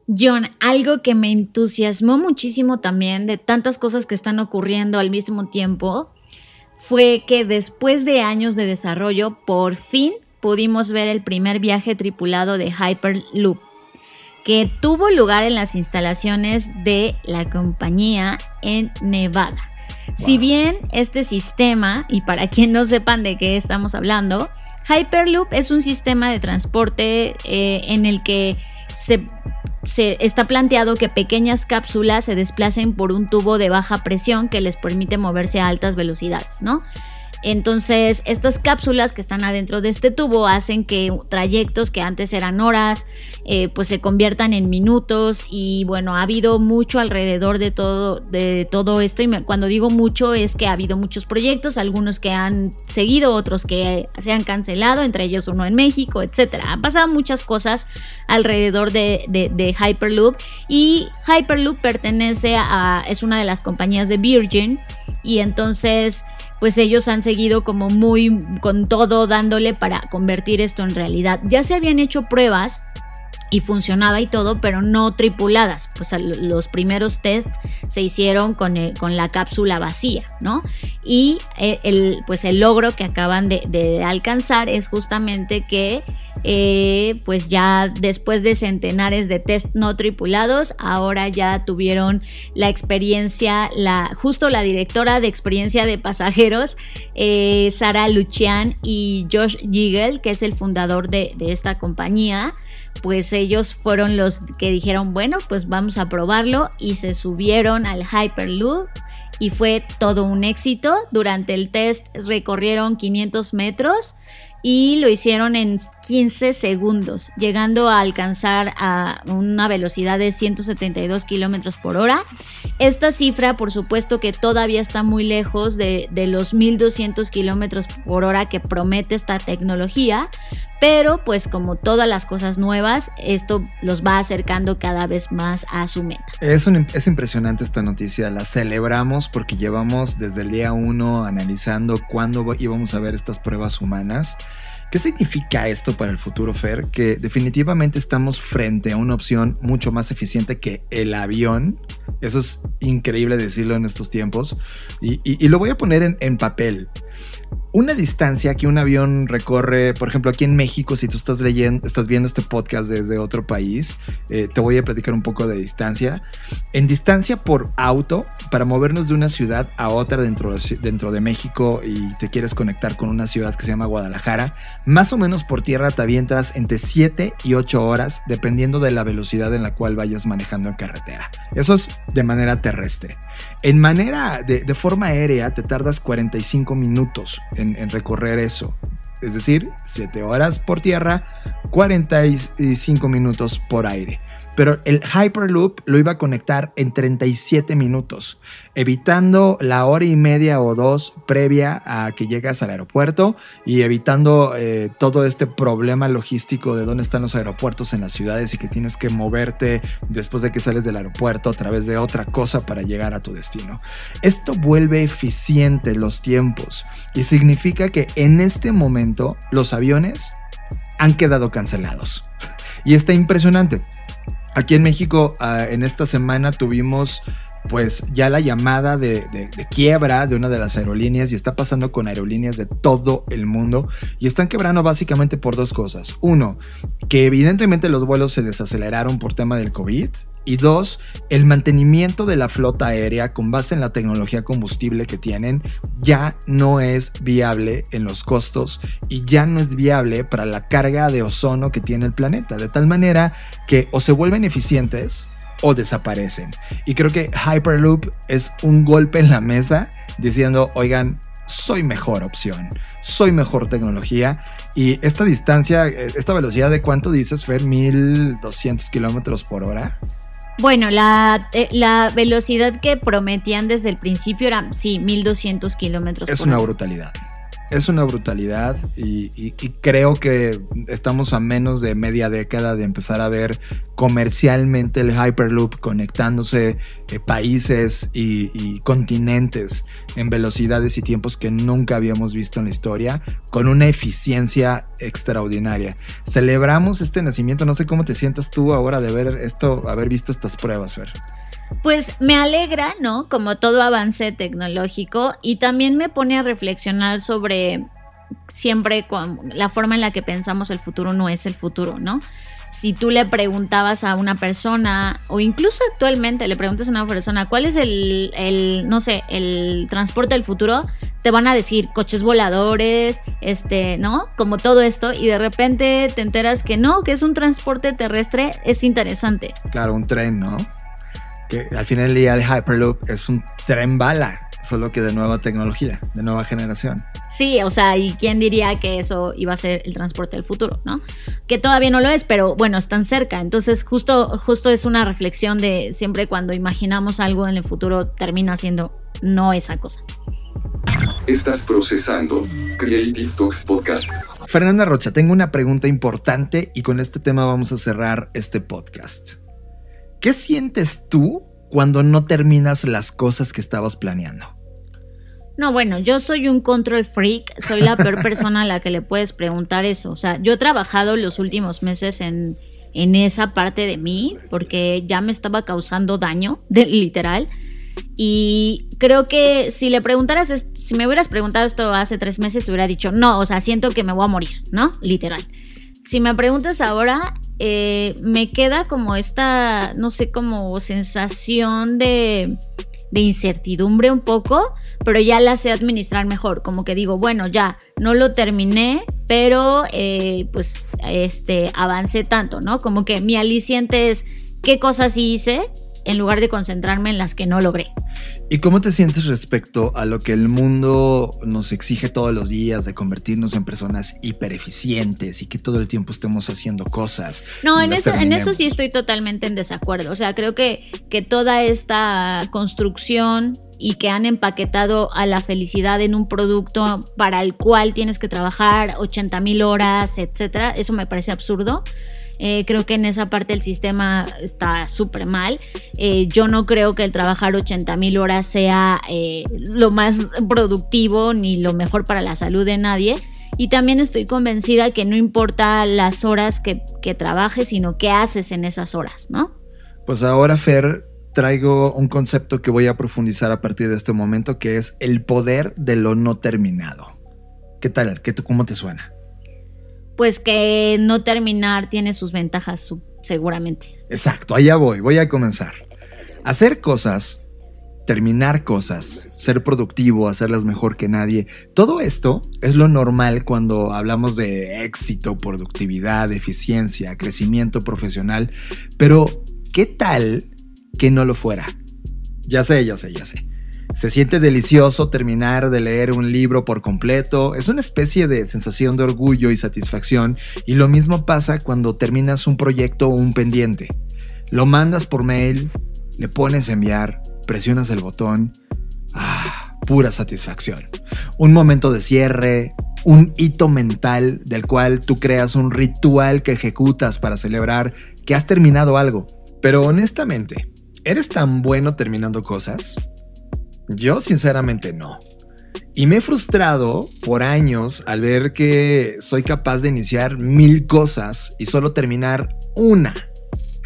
Speaker 3: John, algo que me entusiasmó muchísimo también de tantas cosas que están ocurriendo al mismo tiempo fue que después de años de desarrollo, por fin pudimos ver el primer viaje tripulado de Hyperloop. que tuvo lugar en las instalaciones de la compañía en Nevada. Si bien este sistema, y para quien no sepan de qué estamos hablando, Hyperloop es un sistema de transporte eh, en el que se, se, está planteado que pequeñas cápsulas se desplacen por un tubo de baja presión que les permite moverse a altas velocidades, ¿no? Entonces, estas cápsulas que están adentro de este tubo hacen que trayectos que antes eran horas, eh, pues se conviertan en minutos y bueno, ha habido mucho alrededor de todo, de todo esto y cuando digo mucho es que ha habido muchos proyectos, algunos que han seguido, otros que se han cancelado, entre ellos uno en México, etcétera. Han pasado muchas cosas alrededor de, de Hyperloop y Hyperloop pertenece a, es una de las compañías de Virgin y entonces pues ellos han seguido como muy con todo dándole para convertir esto en realidad. Ya se habían hecho pruebas y funcionaba y todo, pero no tripuladas. Pues los primeros tests se hicieron con, con la cápsula vacía, ¿no? Y eh, el, pues el logro que acaban de, alcanzar es justamente que eh, pues ya después de centenares de test no tripulados, ahora ya tuvieron la experiencia, la, justo la directora de experiencia de pasajeros, eh, Sara Lucian y Josh Gigel, que es el fundador de esta compañía, pues ellos fueron los que dijeron, bueno, pues vamos a probarlo y se subieron al Hyperloop y fue todo un éxito. Durante el test recorrieron 500 metros y lo hicieron en 15 segundos, llegando a alcanzar a una velocidad de 172 kilómetros por hora. Esta cifra, por supuesto, que todavía está muy lejos de, los 1200 kilómetros por hora que promete esta tecnología, pero pues como todas las cosas nuevas, esto los va acercando cada vez más a su meta.
Speaker 2: Es, es impresionante esta noticia, la celebramos porque llevamos desde el día uno analizando cuándo íbamos a ver estas pruebas humanas. ¿Qué significa esto para el futuro, Fer? Que definitivamente estamos frente a una opción mucho más eficiente que el avión. Eso es increíble decirlo en estos tiempos. Y, lo voy a poner en papel una distancia que un avión recorre, por ejemplo, aquí en México, si tú estás leyendo, estás viendo este podcast desde otro país, eh, te voy a platicar un poco de distancia. En distancia por auto, para movernos de una ciudad a otra dentro de, dentro de México y te quieres conectar con una ciudad que se llama Guadalajara, más o menos por tierra te avientas entre 7 y 8 horas, dependiendo de la velocidad en la cual vayas manejando en carretera. Eso es de manera terrestre. En manera de, de forma aérea, te tardas 45 minutos en, recorrer eso. Es decir, 7 horas por tierra, 45 minutos por aire pero el Hyperloop lo iba a conectar en 37 minutos, evitando la hora y media o dos previa a que llegas al aeropuerto y evitando eh, todo este problema logístico de dónde están los aeropuertos en las ciudades y que tienes que moverte después de que sales del aeropuerto a través de otra cosa para llegar a tu destino. Esto vuelve eficiente los tiempos y significa que en este momento los aviones han quedado cancelados. Y está impresionante Aquí en México, ah, en esta semana tuvimos pues ya la llamada de, quiebra de una de las aerolíneas y está pasando con aerolíneas de todo el mundo y están quebrando básicamente por dos cosas. Uno, que evidentemente los vuelos se desaceleraron por tema del COVID y dos, el mantenimiento de la flota aérea con base en la tecnología combustible que tienen ya no es viable en los costos y ya no es viable para la carga de ozono que tiene el planeta. De tal manera que o se vuelven eficientes o desaparecen. Y creo que Hyperloop es un golpe en la mesa diciendo, oigan, soy mejor opción, soy mejor tecnología. Y esta distancia, esta velocidad de cuánto dices, Fer, 1200 kilómetros por hora.
Speaker 3: Bueno, la, eh, la, velocidad que prometían desde el principio era, sí, 1200 kilómetros
Speaker 2: por hora. Es una brutalidad es una brutalidad y, creo que estamos a menos de media década de empezar a ver comercialmente el Hyperloop conectándose eh, países y, continentes en velocidades y tiempos que nunca habíamos visto en la historia con una eficiencia extraordinaria. Celebramos este nacimiento, no sé cómo te sientas tú ahora de ver esto, haber visto estas pruebas, Fer.
Speaker 3: Pues me alegra, ¿no? Como todo avance tecnológico y también me pone a reflexionar sobre siempre la forma en la que pensamos el futuro no es el futuro, ¿no? si tú le preguntabas a una persona, o incluso actualmente le preguntas a una persona, ¿cuál es el, el no sé, el transporte del futuro? Te van a decir coches voladores, este, ¿no? Como todo esto, y de repente te enteras que no, que es un transporte terrestre, es interesante.
Speaker 2: Claro, un tren, ¿no? Que al final del día el Hyperloop es un tren bala solo que de nueva tecnología, de nueva generación.
Speaker 3: Sí, o sea, ¿y quién diría que eso iba a ser el transporte del futuro, no? Que todavía no lo es, pero bueno, están cerca. Entonces, justo, justo es una reflexión de siempre cuando imaginamos algo en el futuro termina siendo no esa cosa.
Speaker 4: Estás procesando Creative Talks Podcast.
Speaker 2: Fernanda Rocha, tengo una pregunta importante y con este tema vamos a cerrar este podcast. ¿Qué sientes tú cuando no terminas las cosas que estabas planeando?
Speaker 3: No, bueno, yo soy un control freak, soy la peor persona a la que le puedes preguntar eso. O sea, yo he trabajado los últimos meses en, en esa parte de mí porque ya me estaba causando daño, de, literal. Y creo que si le preguntaras, si me hubieras preguntado esto hace tres meses, te hubiera dicho, no, o sea, siento que me voy a morir, ¿no? Literal. Si me preguntas ahora, eh, me queda como esta, no sé, como sensación de, de incertidumbre un poco, pero ya la sé administrar mejor. Como que digo, bueno, ya no lo terminé, pero eh, pues este avancé tanto, ¿no? Como que mi aliciente es qué cosas hice en lugar de concentrarme en las que no logré.
Speaker 2: ¿Y cómo te sientes respecto a lo que el mundo nos exige todos los días de convertirnos en personas hipereficientes y que todo el tiempo estemos haciendo cosas?
Speaker 3: No, en eso, en eso sí estoy totalmente en desacuerdo. O sea, creo que, que toda esta construcción y que han empaquetado a la felicidad en un producto para el cual tienes que trabajar 80 mil horas, etcétera, eso me parece absurdo. Eh, creo que en esa parte el sistema está súper mal. Eh, yo no creo que el trabajar 80 mil horas sea eh, lo más productivo ni lo mejor para la salud de nadie. Y también estoy convencida que no importa las horas que, que trabajes, sino qué haces en esas horas, ¿no?
Speaker 2: Pues ahora, Fer, traigo un concepto que voy a profundizar a partir de este momento, que es el poder de lo no terminado. ¿Qué tal? ¿Qué, ¿Cómo te suena?
Speaker 3: Pues que no terminar tiene sus ventajas seguramente.
Speaker 2: Exacto, allá voy, voy a comenzar. Hacer cosas, terminar cosas, ser productivo, hacerlas mejor que nadie, todo esto es lo normal cuando hablamos de éxito, productividad, eficiencia, crecimiento profesional, pero ¿qué tal que no lo fuera? Ya sé, ya sé, ya sé. Se siente delicioso terminar de leer un libro por completo, es una especie de sensación de orgullo y satisfacción y lo mismo pasa cuando terminas un proyecto o un pendiente. Lo mandas por mail, le pones enviar, presionas el botón. Ah, pura satisfacción. Un momento de cierre, un hito mental del cual tú creas un ritual que ejecutas para celebrar que has terminado algo. Pero honestamente, ¿eres tan bueno terminando cosas? Yo sinceramente no. Y me he frustrado por años al ver que soy capaz de iniciar mil cosas y solo terminar una.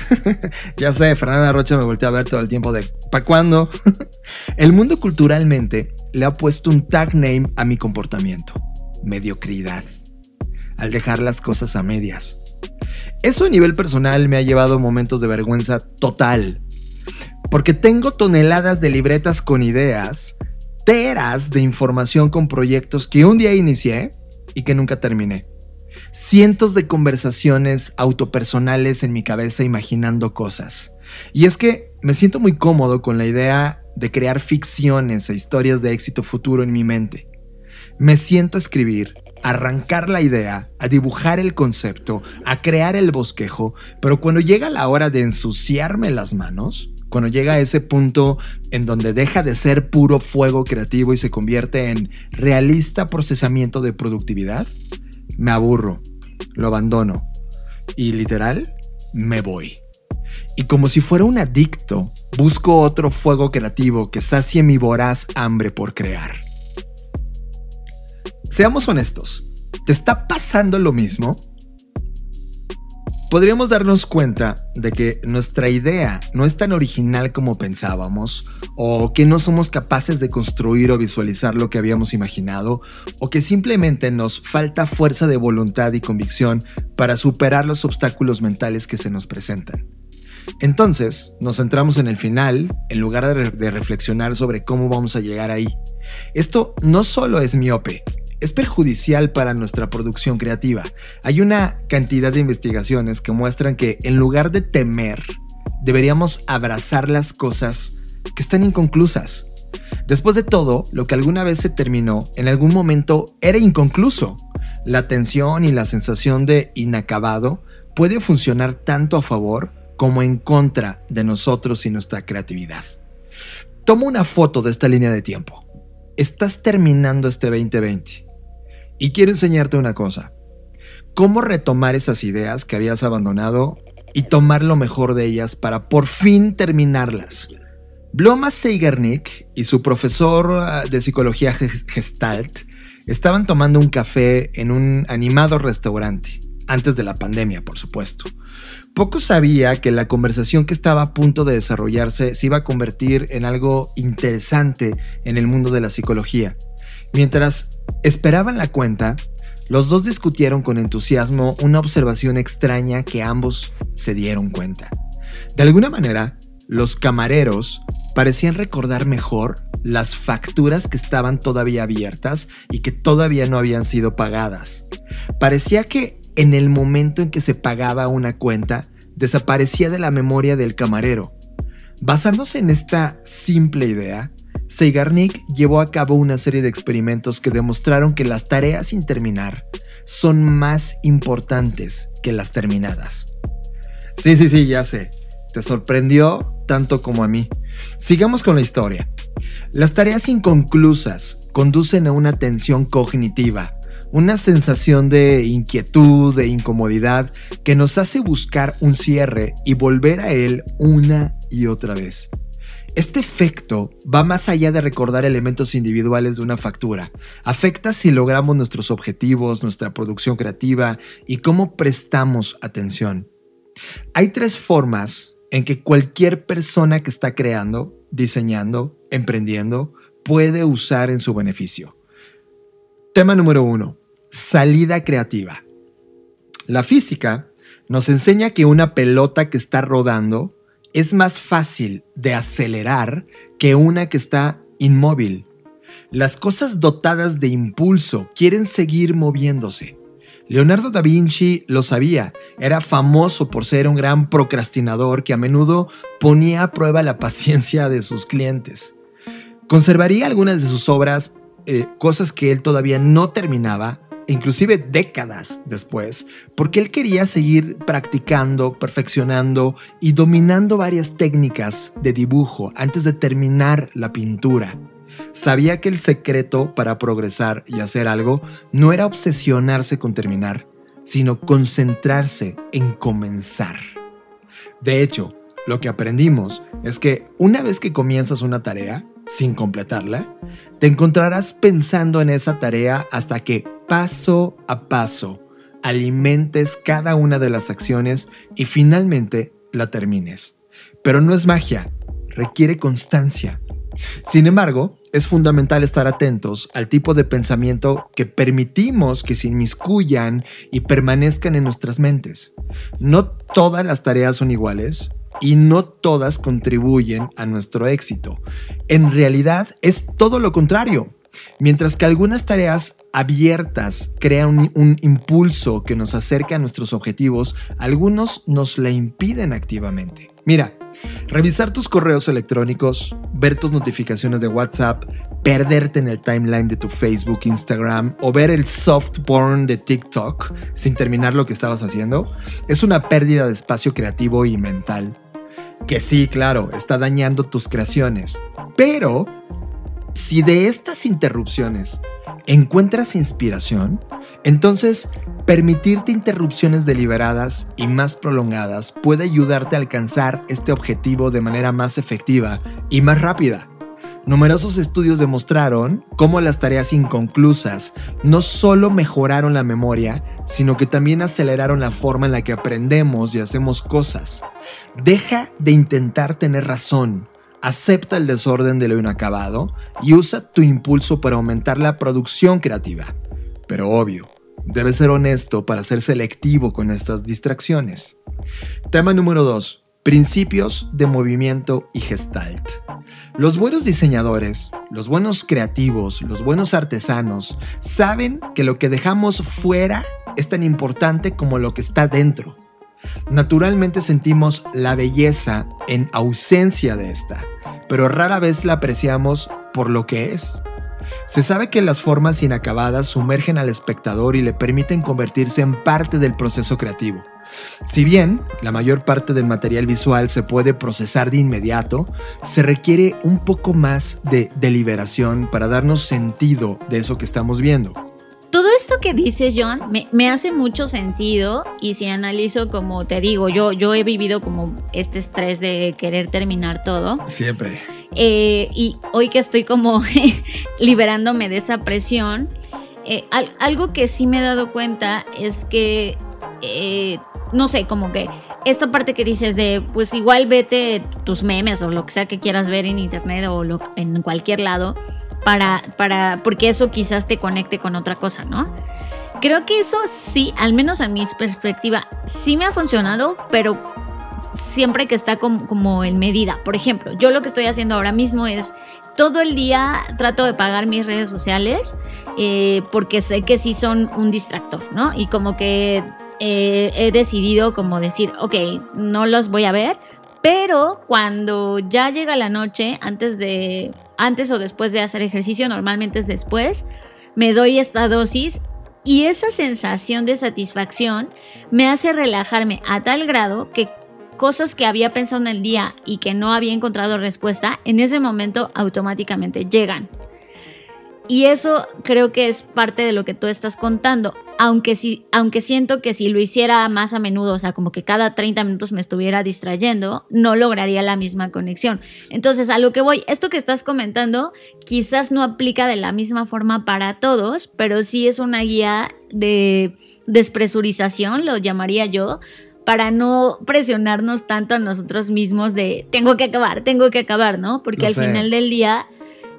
Speaker 2: ya sé, Fernanda Rocha me volteó a ver todo el tiempo de ¿para cuándo? el mundo culturalmente le ha puesto un tag name a mi comportamiento. Mediocridad. Al dejar las cosas a medias. Eso a nivel personal me ha llevado momentos de vergüenza total porque tengo toneladas de libretas con ideas, teras de información con proyectos que un día inicié y que nunca terminé. Cientos de conversaciones autopersonales en mi cabeza imaginando cosas. Y es que me siento muy cómodo con la idea de crear ficciones e historias de éxito futuro en mi mente. Me siento a escribir, a arrancar la idea, a dibujar el concepto, a crear el bosquejo, pero cuando llega la hora de ensuciarme las manos, cuando llega a ese punto en donde deja de ser puro fuego creativo y se convierte en realista procesamiento de productividad, me aburro, lo abandono y literal me voy. Y como si fuera un adicto, busco otro fuego creativo que sacie mi voraz hambre por crear. Seamos honestos, ¿te está pasando lo mismo? Podríamos darnos cuenta de que nuestra idea no es tan original como pensábamos, o que no somos capaces de construir o visualizar lo que habíamos imaginado, o que simplemente nos falta fuerza de voluntad y convicción para superar los obstáculos mentales que se nos presentan. Entonces, nos centramos en el final en lugar de, reflexionar sobre cómo vamos a llegar ahí. Esto no solo es miope, es perjudicial para nuestra producción creativa. Hay una cantidad de investigaciones que muestran que en lugar de temer, deberíamos abrazar las cosas que están inconclusas. Después de todo, lo que alguna vez se terminó, en algún momento era inconcluso. La tensión y la sensación de inacabado puede funcionar tanto a favor como en contra de nosotros y nuestra creatividad. Toma una foto de esta línea de tiempo. Estás terminando este 2020 y quiero enseñarte una cosa. Cómo retomar esas ideas que habías abandonado y tomar lo mejor de ellas para por fin terminarlas. Bloma Seigernick y su profesor ah, de psicología gestalt estaban tomando un café en un animado restaurante, antes de la pandemia, por supuesto. Poco sabía que la conversación que estaba a punto de desarrollarse se iba a convertir en algo interesante en el mundo de la psicología. Mientras esperaban la cuenta, los dos discutieron con entusiasmo una observación extraña que ambos se dieron cuenta. De alguna manera, los camareros parecían recordar mejor las facturas que estaban todavía abiertas y que todavía no habían sido pagadas. Parecía que en el momento en que se pagaba una cuenta, desaparecía de la memoria del camarero. Basándose en esta simple idea, Seigarnik llevó a cabo una serie de experimentos que demostraron que las tareas sin terminar son más importantes que las terminadas. Sí, sí, sí, ya sé. Te sorprendió tanto como a mí. Sigamos con la historia. Las tareas inconclusas conducen a una tensión cognitiva, una sensación de inquietud, de incomodidad, que nos hace buscar un cierre y volver a él una y otra vez. Este efecto va más allá de recordar elementos individuales de una factura. Afecta si logramos nuestros objetivos, nuestra producción creativa y cómo prestamos atención. Hay tres formas en que cualquier persona que está creando, diseñando, emprendiendo, puede usar en su beneficio. Tema número uno. Salida creativa. La física nos enseña que una pelota que está rodando es más fácil de acelerar que una que está inmóvil. Las cosas dotadas de impulso quieren seguir moviéndose. Leonardo da Vinci lo sabía, era famoso por ser un gran procrastinador que a menudo ponía a prueba la paciencia de sus clientes. Conservaría algunas de sus obras, eh, cosas que él todavía no terminaba, inclusive décadas después, porque él quería seguir practicando, perfeccionando y dominando varias técnicas de dibujo antes de terminar la pintura. Sabía que el secreto para progresar y hacer algo no era obsesionarse con terminar, sino concentrarse en comenzar. De hecho, lo que aprendimos es que una vez que comienzas una tarea, sin completarla, te encontrarás pensando en esa tarea hasta que paso a paso alimentes cada una de las acciones y finalmente la termines. Pero no es magia, requiere constancia. Sin embargo, es fundamental estar atentos al tipo de pensamiento que permitimos que se inmiscuyan y permanezcan en nuestras mentes. No todas las tareas son iguales, y no todas contribuyen a nuestro éxito. En realidad es todo lo contrario. Mientras que algunas tareas abiertas crean un, impulso que nos acerca a nuestros objetivos, algunos nos la impiden activamente. Mira, revisar tus correos electrónicos, ver tus notificaciones de WhatsApp, perderte en el timeline de tu Facebook, Instagram o ver el soft porn de TikTok sin terminar lo que estabas haciendo, es una pérdida de espacio creativo y mental que sí, claro, está dañando tus creaciones. Pero, si de estas interrupciones encuentras inspiración, entonces permitirte interrupciones deliberadas y más prolongadas puede ayudarte a alcanzar este objetivo de manera más efectiva y más rápida. Numerosos estudios demostraron cómo las tareas inconclusas no solo mejoraron la memoria, sino que también aceleraron la forma en la que aprendemos y hacemos cosas. Deja de intentar tener razón, acepta el desorden de lo inacabado y usa tu impulso para aumentar la producción creativa. Pero obvio, debes ser honesto para ser selectivo con estas distracciones. Tema número 2. Principios de movimiento y gestalt. Los buenos diseñadores, los buenos creativos, los buenos artesanos saben que lo que dejamos fuera es tan importante como lo que está dentro. Naturalmente sentimos la belleza en ausencia de esta, pero rara vez la apreciamos por lo que es. Se sabe que las formas inacabadas sumergen al espectador y le permiten convertirse en parte del proceso creativo. Si bien la mayor parte del material visual se puede procesar de inmediato, se requiere un poco más de deliberación para darnos sentido de eso que estamos viendo.
Speaker 3: Todo esto que dices, John, me, hace mucho sentido y si analizo como te digo, yo, yo he vivido como este estrés de querer terminar todo.
Speaker 2: Siempre.
Speaker 3: Eh, y hoy que estoy como liberándome de esa presión, eh, algo que sí me he dado cuenta es que eh, no sé, como que esta parte que dices de, pues igual vete tus memes o lo que sea que quieras ver en internet o en cualquier lado, para, para, porque eso quizás te conecte con otra cosa, ¿no? Creo que eso sí, al menos en mi perspectiva, sí me ha funcionado, pero siempre que está como, en medida. Por ejemplo, yo lo que estoy haciendo ahora mismo es todo el día trato de pagar mis redes sociales eh, porque sé que sí son un distractor, ¿no? Y como que eh, he decidido como decir, ok, no los voy a ver, pero cuando ya llega la noche, antes de, antes o después de hacer ejercicio, normalmente es después, me doy esta dosis y esa sensación de satisfacción me hace relajarme a tal grado que cosas que había pensado en el día y que no había encontrado respuesta, en ese momento automáticamente llegan. Y eso creo que es parte de lo que tú estás contando. Aunque, si, aunque siento que si lo hiciera más a menudo, o sea, como que cada 30 minutos me estuviera distrayendo, no lograría la misma conexión. Entonces, a lo que voy, esto que estás comentando quizás no aplica de la misma forma para todos, pero sí es una guía de despresurización, lo llamaría yo, para no presionarnos tanto a nosotros mismos de tengo que acabar, tengo que acabar, ¿no? Porque al final del día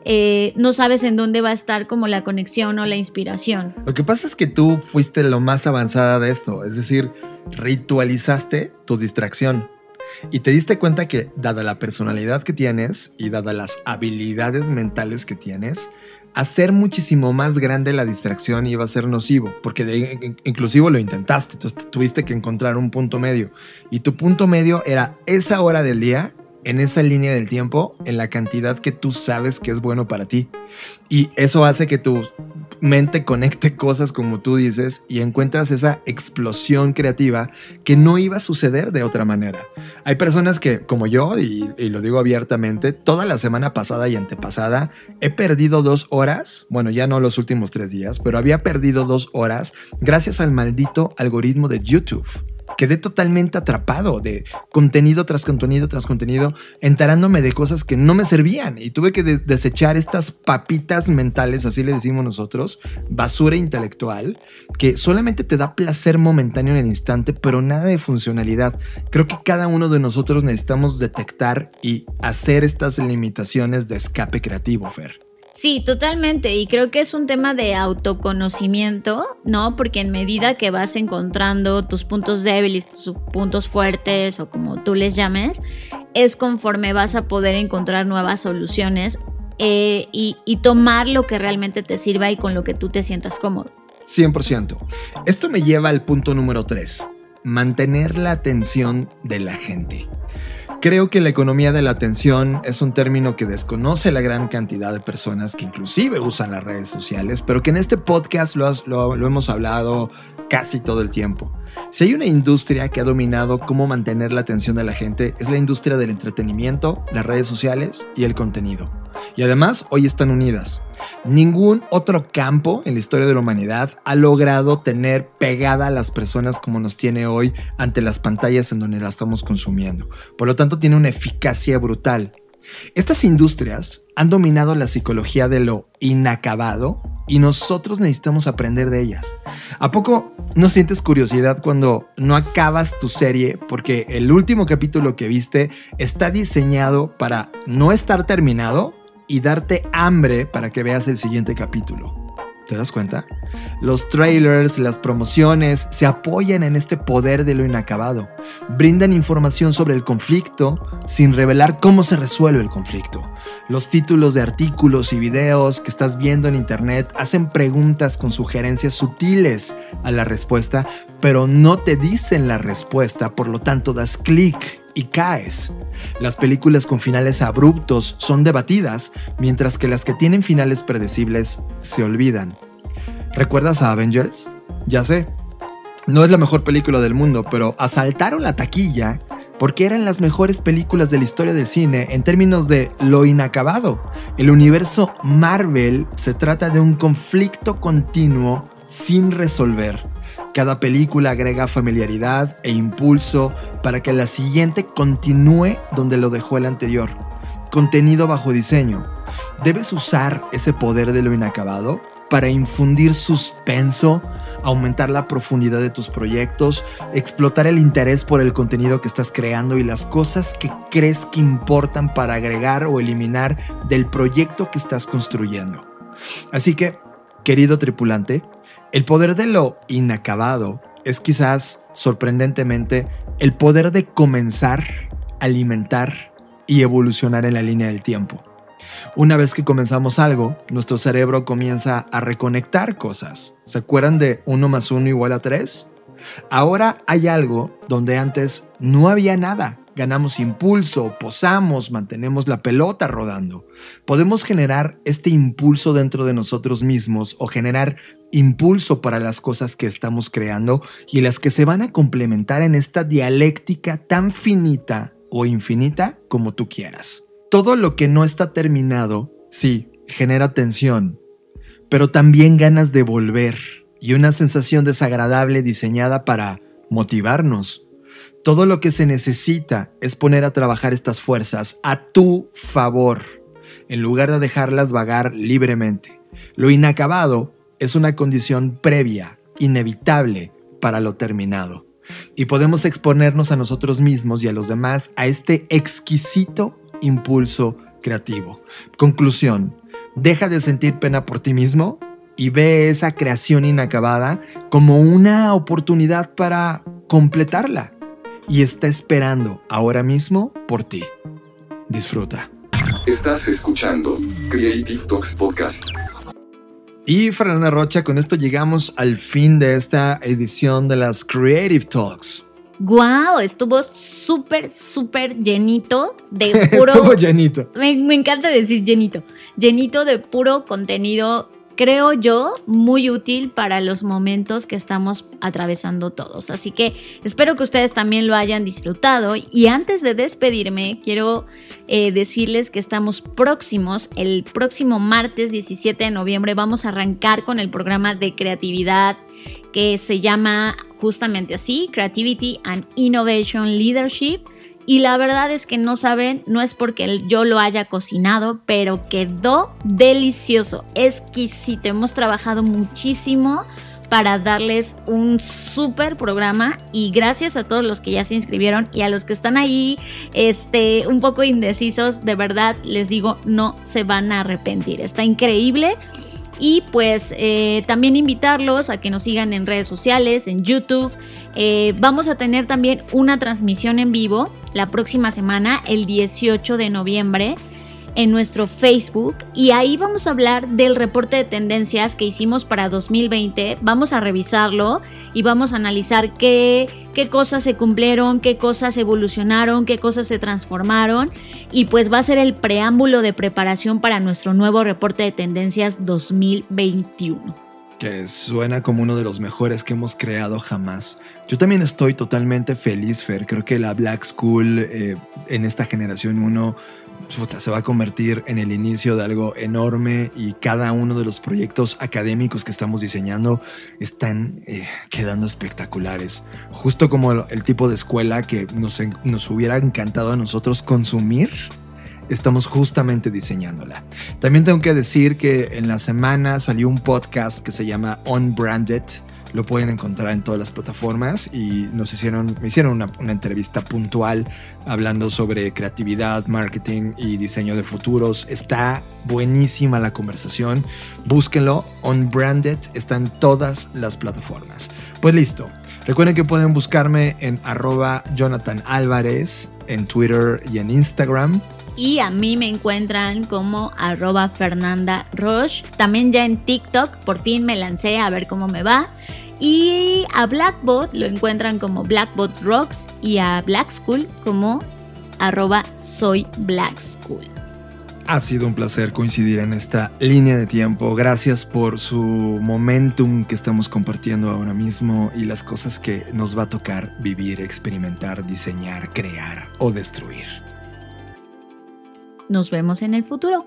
Speaker 3: eh, no sabes en dónde va a estar como la conexión o la inspiración.
Speaker 2: Lo que pasa es que tú fuiste lo más avanzada de esto, es decir, ritualizaste tu distracción. Y te diste cuenta que, dada la personalidad que tienes y dada las habilidades mentales que tienes, hacer muchísimo más grande la distracción iba a ser nocivo, porque de, inclusive lo intentaste, entonces tuviste que encontrar un punto medio. Y tu punto medio era esa hora del día en esa línea del tiempo en la cantidad que tú sabes que es bueno para ti. Y eso hace que tu mente conecte cosas como tú dices y encuentras esa explosión creativa que no iba a suceder de otra manera. Hay personas que, como yo, y, lo digo abiertamente, toda la semana pasada y antepasada he perdido dos horas, bueno, ya no los últimos tres días, pero había perdido dos horas gracias al maldito algoritmo de YouTube quedé totalmente atrapado de contenido tras contenido tras contenido, enterándome de cosas que no me servían y tuve que desechar estas papitas mentales, así le decimos nosotros, basura intelectual, que solamente te da placer momentáneo en el instante, pero nada de funcionalidad. Creo que cada uno de nosotros necesitamos detectar y hacer estas limitaciones de escape creativo, Fer.
Speaker 3: Sí, totalmente. Y creo que es un tema de autoconocimiento, ¿no? Porque en medida que vas encontrando tus puntos débiles, tus puntos fuertes o como tú les llames, es conforme vas a poder encontrar nuevas soluciones eh, y, y tomar lo que realmente te sirva y con lo que tú te sientas cómodo.
Speaker 2: 100%. Esto me lleva al punto número 3. Mantener la atención de la gente. Creo que la economía de la atención es un término que desconoce la gran cantidad de personas que inclusive usan las redes sociales, pero que en este podcast lo, lo, hemos hablado casi todo el tiempo. Si hay una industria que ha dominado cómo mantener la atención de la gente, es la industria del entretenimiento, las redes sociales y el contenido. Y además, hoy están unidas. Ningún otro campo en la historia de la humanidad ha logrado tener pegada a las personas como nos tiene hoy ante las pantallas en donde la estamos consumiendo. Por lo tanto, tiene una eficacia brutal. Estas industrias han dominado la psicología de lo inacabado y nosotros necesitamos aprender de ellas. ¿A poco no sientes curiosidad cuando no acabas tu serie porque el último capítulo que viste está diseñado para no estar terminado y darte hambre para que veas el siguiente capítulo? ¿Te das cuenta? Los trailers, las promociones se apoyan en este poder de lo inacabado. Brindan información sobre el conflicto sin revelar cómo se resuelve el conflicto. Los títulos de artículos y videos que estás viendo en internet hacen preguntas con sugerencias sutiles a la respuesta, pero no te dicen la respuesta, por lo tanto das clic y caes. Las películas con finales abruptos son debatidas, mientras que las que tienen finales predecibles se olvidan. ¿Recuerdas a Avengers? Ya sé. No es la mejor película del mundo, pero asaltaron la taquilla porque eran las mejores películas de la historia del cine en términos de lo inacabado. El universo Marvel se trata de un conflicto continuo sin resolver cada película agrega familiaridad e impulso para que la siguiente continúe donde lo dejó el anterior. Contenido bajo diseño. Debes usar ese poder de lo inacabado para infundir suspenso, aumentar la profundidad de tus proyectos, explotar el interés por el contenido que estás creando y las cosas que crees que importan para agregar o eliminar del proyecto que estás construyendo. Así que, querido tripulante, el poder de lo inacabado es quizás, sorprendentemente, el poder de comenzar, alimentar y evolucionar en la línea del tiempo. Una vez que comenzamos algo, nuestro cerebro comienza a reconectar cosas. ¿Se acuerdan de 1 más 1 igual a 3? Ahora hay algo donde antes no había nada ganamos impulso, posamos, mantenemos la pelota rodando. Podemos generar este impulso dentro de nosotros mismos o generar impulso para las cosas que estamos creando y las que se van a complementar en esta dialéctica tan finita o infinita como tú quieras. Todo lo que no está terminado, sí, genera tensión, pero también ganas de volver y una sensación desagradable diseñada para motivarnos todo lo que se necesita es poner a trabajar estas fuerzas a tu favor, en lugar de dejarlas vagar libremente. Lo inacabado es una condición previa, inevitable para lo terminado. Y podemos exponernos a nosotros mismos y a los demás a este exquisito impulso creativo. Conclusión, deja de sentir pena por ti mismo y ve esa creación inacabada como una oportunidad para completarla y está esperando ahora mismo por ti. Disfruta.
Speaker 4: Estás escuchando Creative Talks Podcast.
Speaker 2: Y Fernanda Rocha, con esto llegamos al fin de esta edición de las Creative Talks.
Speaker 3: ¡Guau! estuvo súper, súper llenito de puro.
Speaker 2: estuvo llenito.
Speaker 3: Me, me encanta decir llenito. Llenito de puro contenido creo yo, muy útil para los momentos que estamos atravesando todos. Así que espero que ustedes también lo hayan disfrutado. Y antes de despedirme, quiero eh, decirles que estamos próximos. El próximo martes 17 de noviembre vamos a arrancar con el programa de creatividad que se llama justamente así, Creativity and Innovation Leadership. Y la verdad es que no saben, no es porque yo lo haya cocinado, pero quedó delicioso, exquisito. Hemos trabajado muchísimo para darles un súper programa y gracias a todos los que ya se inscribieron y a los que están ahí este, un poco indecisos, de verdad les digo, no se van a arrepentir. Está increíble. Y pues eh, también invitarlos a que nos sigan en redes sociales, en YouTube. Eh, vamos a tener también una transmisión en vivo la próxima semana, el 18 de noviembre en nuestro Facebook y ahí vamos a hablar del reporte de tendencias que hicimos para 2020. Vamos a revisarlo y vamos a analizar qué, qué cosas se cumplieron, qué cosas evolucionaron, qué cosas se transformaron y pues va a ser el preámbulo de preparación para nuestro nuevo reporte de tendencias 2021
Speaker 2: que suena como uno de los mejores que hemos creado jamás. Yo también estoy totalmente feliz, Fer. Creo que la Black School eh, en esta generación 1 se va a convertir en el inicio de algo enorme y cada uno de los proyectos académicos que estamos diseñando están eh, quedando espectaculares. Justo como el, tipo de escuela que nos, nos hubiera encantado a nosotros consumir estamos justamente diseñándola. También tengo que decir que en la semana salió un podcast que se llama Unbranded lo pueden encontrar en todas las plataformas y nos hicieron, me hicieron una, entrevista puntual hablando sobre creatividad, marketing y diseño de futuros. Está buenísima la conversación. Búsquenlo. Unbranded está en todas las plataformas. Pues listo. Recuerden que pueden buscarme en arroba Jonathan Álvarez en Twitter y en Instagram.
Speaker 3: Y a mí me encuentran como arroba Fernanda Roche. También ya en TikTok, por fin me lancé a ver cómo me va. Y a Blackbot lo encuentran como Blackbot Rocks y a Black School como arroba soy Black School.
Speaker 2: Ha sido un placer coincidir en esta línea de tiempo. Gracias por su momentum que estamos compartiendo ahora mismo y las cosas que nos va a tocar vivir, experimentar, diseñar, crear o destruir.
Speaker 3: Nos vemos en el futuro.